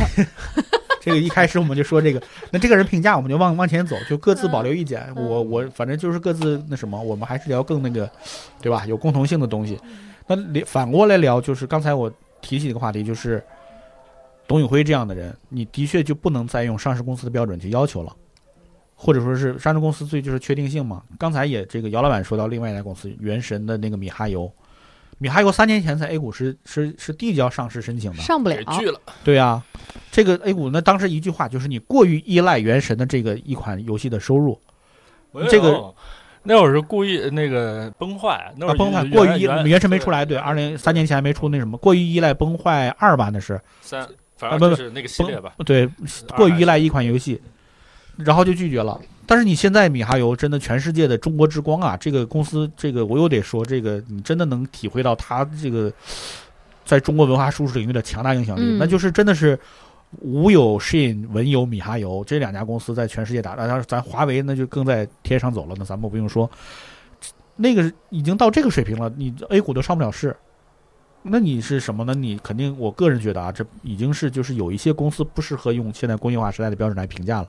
这个一开始我们就说这个，那这个人评价我们就往往前走，就各自保留意见。嗯我我反正就是各自那什么，我们还是聊更那个，对吧？有共同性的东西。那反过来聊，就是刚才我提起一个话题，就是董宇辉这样的人，你的确就不能再用上市公司的标准去要求了，或者说是上市公司最就是确定性嘛。刚才也这个姚老板说到另外一家公司原神的那个米哈游，米哈游三年前在 A 股是是是递交上市申请的，上不了。拒了。对啊、这个 A 股那当时一句话就是你过于依赖原神的这个一款游戏的收入，这个那会儿是故意那个崩坏，那会啊，儿崩坏过于依原原神没出来，对，二零三年前还没出那什么，过于依赖崩坏二吧，那是三，反啊不不正就是那个系列吧。对，过于依赖一款游戏，然后就拒绝了。但是你现在米哈游真的全世界的中国之光啊，这个公司，这个我又得说，这个你真的能体会到它这个在中国文化输出领域的强大影响力，嗯那就是真的是无有 Shin，文有米哈游这两家公司在全世界打，当然咱华为那就更在天上走了，那咱们不用说，那个已经到这个水平了，你 A 股都上不了市。那你是什么呢？你肯定，我个人觉得啊，这已经是就是有一些公司不适合用现在工业化时代的标准来评价了。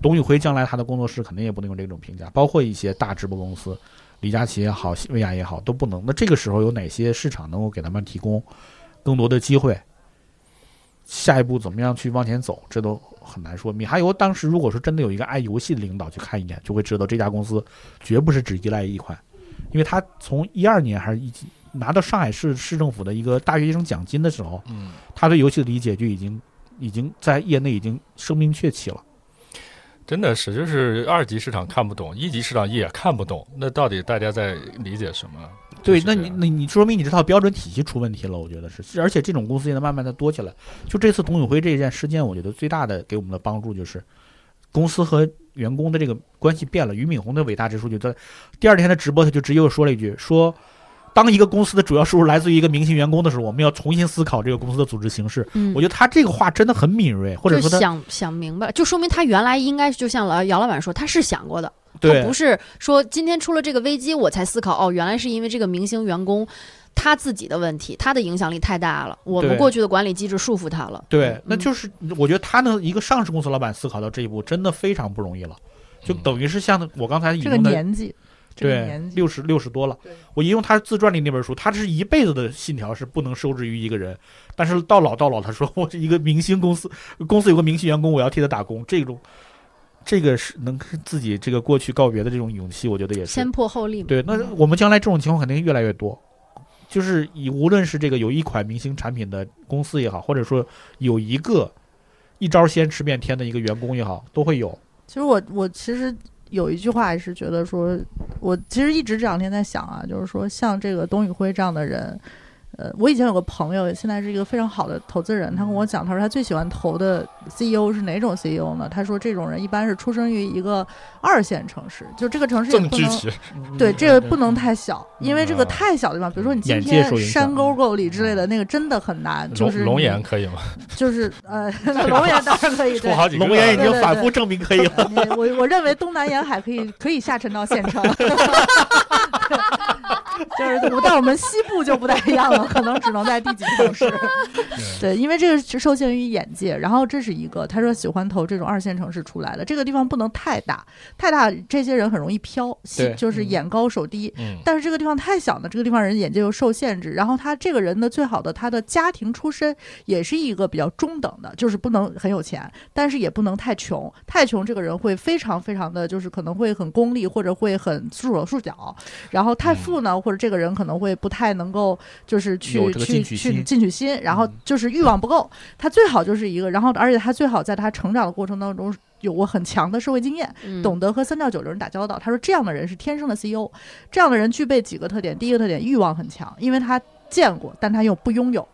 董宇辉将来他的工作室肯定也不能用这种评价，包括一些大直播公司，李佳琦也好，薇娅也好，都不能。那这个时候有哪些市场能够给他们提供更多的机会？下一步怎么样去往前走，这都很难说。米哈游当时如果说真的有一个爱游戏的领导去看一眼，就会知道这家公司绝不是只依赖一款，因为他从一二年还是一几拿到上海市市政府的一个大学生奖金的时候，嗯，他对游戏的理解就已经已经在业内已经声名鹊起了。真的是，就是二级市场看不懂，一级市场也看不懂，那到底大家在理解什么？对，那你那你说明你这套标准体系出问题了，我觉得是，而且这种公司现在慢慢的多起来。就这次董宇辉这件事件，我觉得最大的给我们的帮助就是，公司和员工的这个关系变了。俞敏洪的伟大之处就在第二天的直播，他就直接又说了一句，说当一个公司的主要收入来自于一个明星员工的时候，我们要重新思考这个公司的组织形式。嗯我觉得他这个话真的很敏锐，或者说他想想明白了，就说明他原来应该就像老姚老板说，他是想过的，他对不是说今天出了这个危机我才思考，哦，原来是因为这个明星员工他自己的问题，他的影响力太大了，我们过去的管理机制束缚他了。对嗯，那就是我觉得他呢，一个上市公司老板思考到这一步，真的非常不容易了。就嗯等于是像我刚才引这个，年纪，这个对年，纪，六十六十多了。我引用他自传里那本书，他是一辈子的信条是不能受制于一个人，但是到老到老，他说我是一个明星公司，公司有个明星员工，我要替他打工，这种这个是能跟自己这个过去告别的这种勇气，我觉得也是先破后立。对。那我们将来这种情况肯定越来越多。就是以无论是这个有一款明星产品的公司也好，或者说有一个一招先吃遍天的一个员工也好，都会有。其实我我其实有一句话是觉得说，我其实一直这两天在想啊，就是说像这个董宇辉这样的人，呃，我以前有个朋友，现在是一个非常好的投资人，他跟我讲，他说他最喜欢投的 CEO 是哪种 CEO 呢？他说这种人一般是出生于一个二线城市，就这个城市也不能对，这个不能太小，因为这个嗯太小的地方，比如说你今天山沟沟里之类的那个真的很难，就是龙龙岩可以吗？就是 呃，龙岩当然可以，对出。好几个，龙岩已经反复证明可以了。我我认为东南沿海可以可以下沉到县城，就是我，但我们西部就不太一样了，可能只能在第几城市。对，因为这个是受限于眼界，然后这是一个，他说喜欢投这种二线城市出来的，这个地方不能太大，太大这些人很容易飘，就是眼高手低。嗯，但是这个地方太小呢，这个地方人眼界又受限制。然后他这个人的最好的他的家庭出身也是一个比较中等的，就是不能很有钱，但是也不能太穷。太穷这个人会非常非常的就是可能会很功利，或者会很束手束脚。然后太富呢，或者这个人可能会不太能够就是去去去进取心然后嗯就是欲望不够。他最好就是一个，然后而且他最好在他成长的过程当中有过很强的社会经验。嗯懂得和三教九流人打交道。他说这样的人是天生的 CEO，这样的人具备几个特点：第一个特点，欲望很强，因为他见过，但他又不拥有。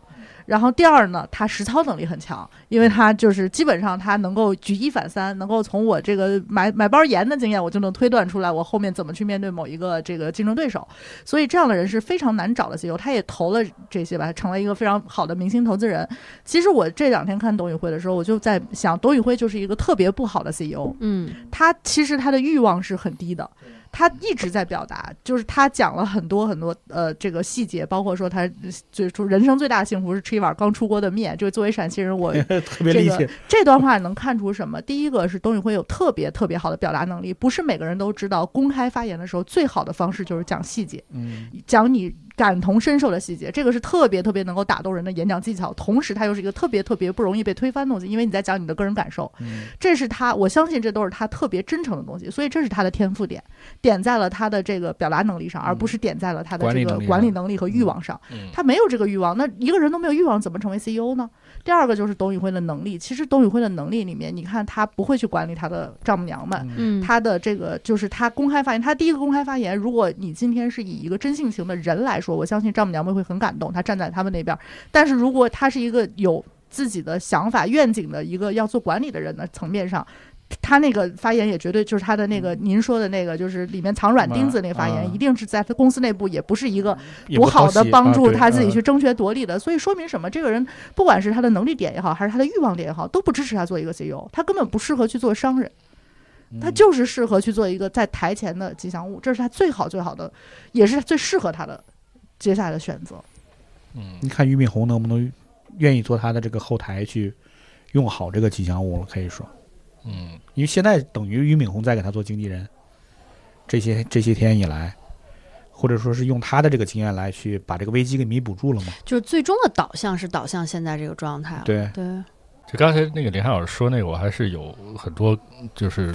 然后第二呢，他实操能力很强，因为他就是基本上他能够举一反三，能够从我这个买买包盐的经验，我就能推断出来我后面怎么去面对某一个这个竞争对手。所以这样的人是非常难找的 CEO，他也投了这些吧，成了一个非常好的明星投资人。其实我这两天看董宇辉的时候，我就在想，董宇辉就是一个特别不好的 CEO。嗯他其实他的欲望是很低的，他一直在表达，就是他讲了很多很多呃这个细节，包括说他最初人生最大的幸福是吃一碗刚出锅的面。这个作为陕西人，我 特别理解。这段话能看出什么？第一个是董宇辉有特别特别好的表达能力，不是每个人都知道，公开发言的时候最好的方式就是讲细节，嗯，讲你感同身受的细节，这个是特别特别能够打动人的演讲技巧。同时，它又是一个特别特别不容易被推翻的东西，因为你在讲你的个人感受。嗯这是他，我相信这都是他特别真诚的东西，所以这是他的天赋点，点在了他的这个表达能力上，而不是点在了他的这个管理能力和欲望上。嗯他没有这个欲望，那一个人都没有欲望，怎么成为 CEO 呢？第二个就是董宇辉的能力，其实董宇辉的能力里面，你看他不会去管理他的丈母娘们。嗯，他的这个就是他公开发言，他第一个公开发言。如果你今天是以一个真性情的人来说，我相信丈母娘们会很感动，他站在他们那边。但是如果他是一个有自己的想法、愿景的一个要做管理的人的层面上，他那个发言也绝对就是他的那个您说的那个，就是里面藏软钉子那个发言，嗯一定是在他公司内部也不是一个也不好的帮助他自己去争权夺利的。所以说明什么？这个人不管是他的能力点也好，还是他的欲望点也好，都不支持他做一个 CEO，他根本不适合去做商人。他嗯就是适合去做一个在台前的吉祥物，这是他最好最好的，也是最适合他的接下来的选择。嗯你看俞敏洪能不能愿意做他的这个后台去用好这个吉祥物了？可以说，嗯因为现在等于俞敏洪在给他做经纪人，这些这些天以来，或者说是用他的这个经验来去把这个危机给弥补住了嘛？就是最终的导向是导向现在这个状态了。对，对，就刚才那个林汉老师说那个，我还是有很多就是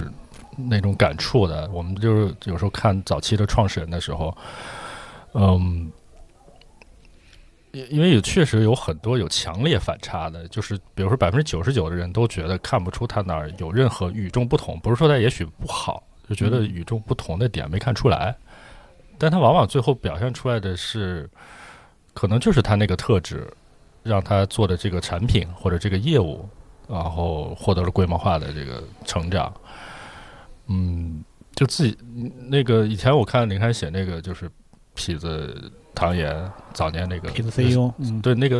那种感触的。我们就是有时候看早期的创始人的时候，嗯，因因为有确实有很多有强烈反差的，就是比如说百分之九十九的人都觉得看不出他哪儿有任何与众不同，不是说他也许不好，就觉得与众不同的点没看出来，但他往往最后表现出来的是，可能就是他那个特质。让他做的这个产品或者这个业务，然后获得了规模化的这个成长。嗯，就自己嗯那个以前我看林刊写那个就是痞子唐岩早年那个 CEO，嗯，对那个，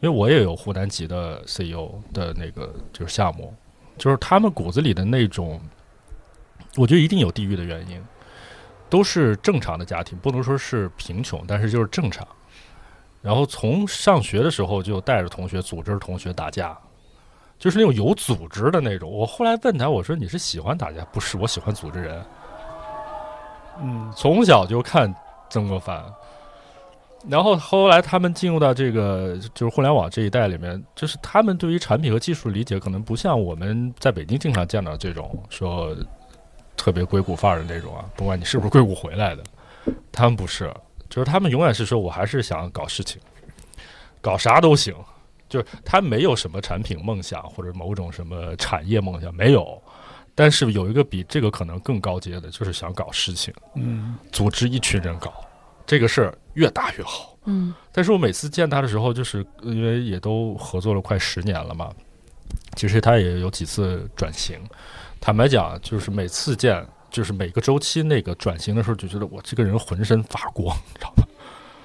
因为我也有湖南籍的 CEO 的那个就是项目，就是他们骨子里的那种，我觉得一定有地域的原因，都是正常的家庭，不能说是贫穷，但是就是正常。然后从上学的时候就带着同学组织同学打架，就是那种有组织的那种。我后来问他，我说你是喜欢打架？不是，我喜欢组织人。嗯，从小就看曾国藩，然后后来他们进入到这个就是互联网这一代里面，就是他们对于产品和技术理解可能不像我们在北京经常见到这种说特别硅谷范儿的那种啊，不管你是不是硅谷回来的，他们不是，就是他们永远是说我还是想搞事情，搞啥都行。就是他没有什么产品梦想或者某种什么产业梦想，没有。但是有一个比这个可能更高阶的，就是想搞事情，嗯，组织一群人搞这个事儿，越大越好。嗯但是我每次见他的时候，就是因为也都合作了快十年了嘛，其实他也有几次转型。坦白讲，就是每次见，就是每个周期那个转型的时候，就觉得我这个人浑身发光，你知道吗？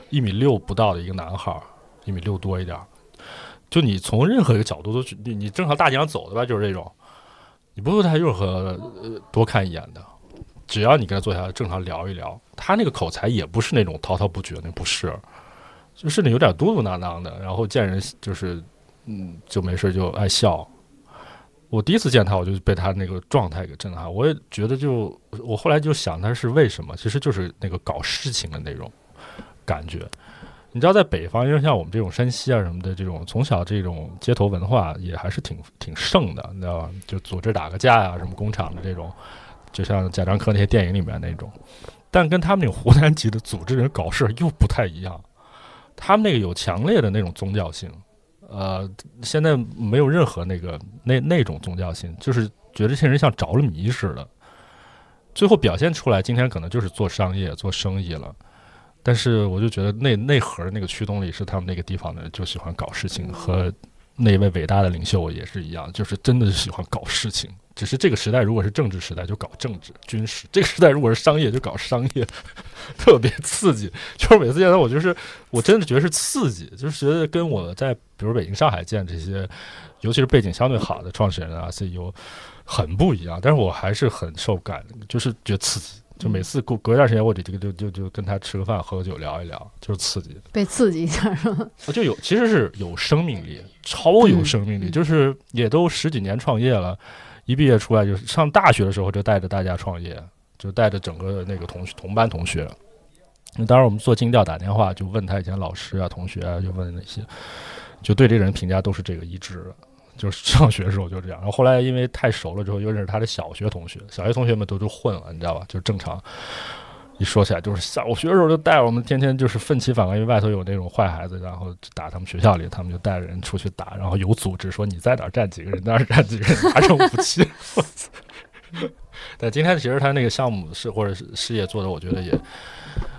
一米六不到的一个男孩儿，一米六多一点儿，就你从任何一个角度都去，你你正常大街上走的吧，就是这种，你不会太任何呃多看一眼的。只要你跟他坐下来正常聊一聊，他那个口才也不是那种滔滔不绝，那不是，就是那有点嘟嘟囔囔的，然后见人就是嗯就没事就爱笑。我第一次见他，我就被他那个状态给震撼。我也觉得就，我后来就想他是为什么，其实就是那个搞事情的那种感觉。你知道，在北方，因为像我们这种山西啊什么的，这种从小这种街头文化也还是挺挺盛的，你知道吧？就组织打个架呀、什么工厂的这种，就像贾樟柯那些电影里面那种。但跟他们那种湖南籍的组织人搞事又不太一样，他们那个有强烈的那种宗教性，呃，现在没有任何那个那那种宗教性，就是觉得这些人像着了迷似的，最后表现出来，今天可能就是做商业、做生意了。但是我就觉得内内核那个驱动力是他们那个地方的人就喜欢搞事情，和那位伟大的领袖也是一样，就是真的是喜欢搞事情。只是这个时代如果是政治时代，就搞政治、军事；这个时代如果是商业，就搞商业，特别刺激。就是每次见到我，就是我真的觉得是刺激，就是觉得跟我在比如北京、上海见这些，尤其是背景相对好的创始人啊、CEO 很不一样。但是我还是很受感，就是觉得刺激。就每次过隔一段时间，我得这个就就就跟他吃个饭、喝个酒、聊一聊，就是刺激。被刺激一下是吗？就有其实是有生命力，超有生命力，嗯就是也都十几年创业了，一毕业出来就是上大学的时候就带着大家创业，就带着整个那个同学同班同学。那当时我们做尽调打电话，就问他以前老师啊、同学啊，就问那些，就对这个人评价都是这个一致的。就是上学的时候就这样，然后后来因为太熟了之后，又认识他的小学同学，小学同学们都都混了，你知道吧？就正常。一说起来，就是小学的时候就带我们天天就是奋起反抗，因为外头有那种坏孩子，然后打他们学校里，他们就带着人出去打，然后有组织说你在哪站几个人，在哪儿站几个人，拿着武器。但今天其实他那个项目是或者是事业做的，我觉得也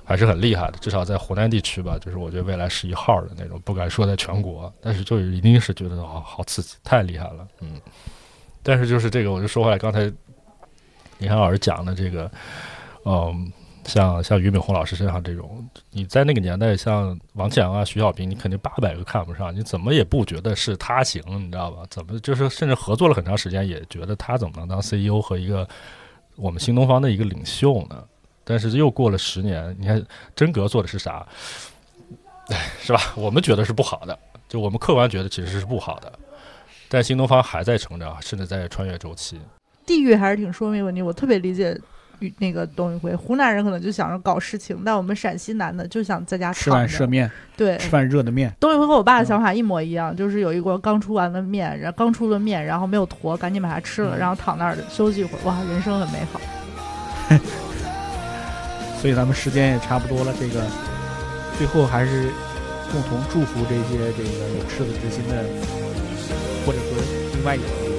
还是很厉害的，至少在湖南地区吧，就是我觉得未来是一号的那种，不敢说在全国，但是就一定是觉得好好刺激，太厉害了，嗯。但是就是这个，我就说回来，刚才李涵老师讲的这个，嗯。像像俞敏洪老师身上这种，你在那个年代，像王强啊、徐小平，你肯定八百个看不上，你怎么也不觉得是他行，你知道吧？怎么就是甚至合作了很长时间，也觉得他怎么能当 CEO 和一个我们新东方的一个领袖呢？但是又过了十年，你看真格做的是啥？哎，是吧？我们觉得是不好的，就我们客观觉得其实是不好的，但新东方还在成长，甚至在穿越周期。地域还是挺说明问题，我特别理解。那个董宇辉，湖南人可能就想着搞事情，但我们陕西男的就想在家吃碗热面，对，吃碗热的面。董宇辉和我爸的想法一模一样，就是有一锅刚出完的面，然后刚出了面，然后没有坨，赶紧把它吃了，然后躺那儿休息一会儿，哇，人生很美好。所以咱们时间也差不多了，这个最后还是共同祝福这些这个有赤子之心的，或者说另外有。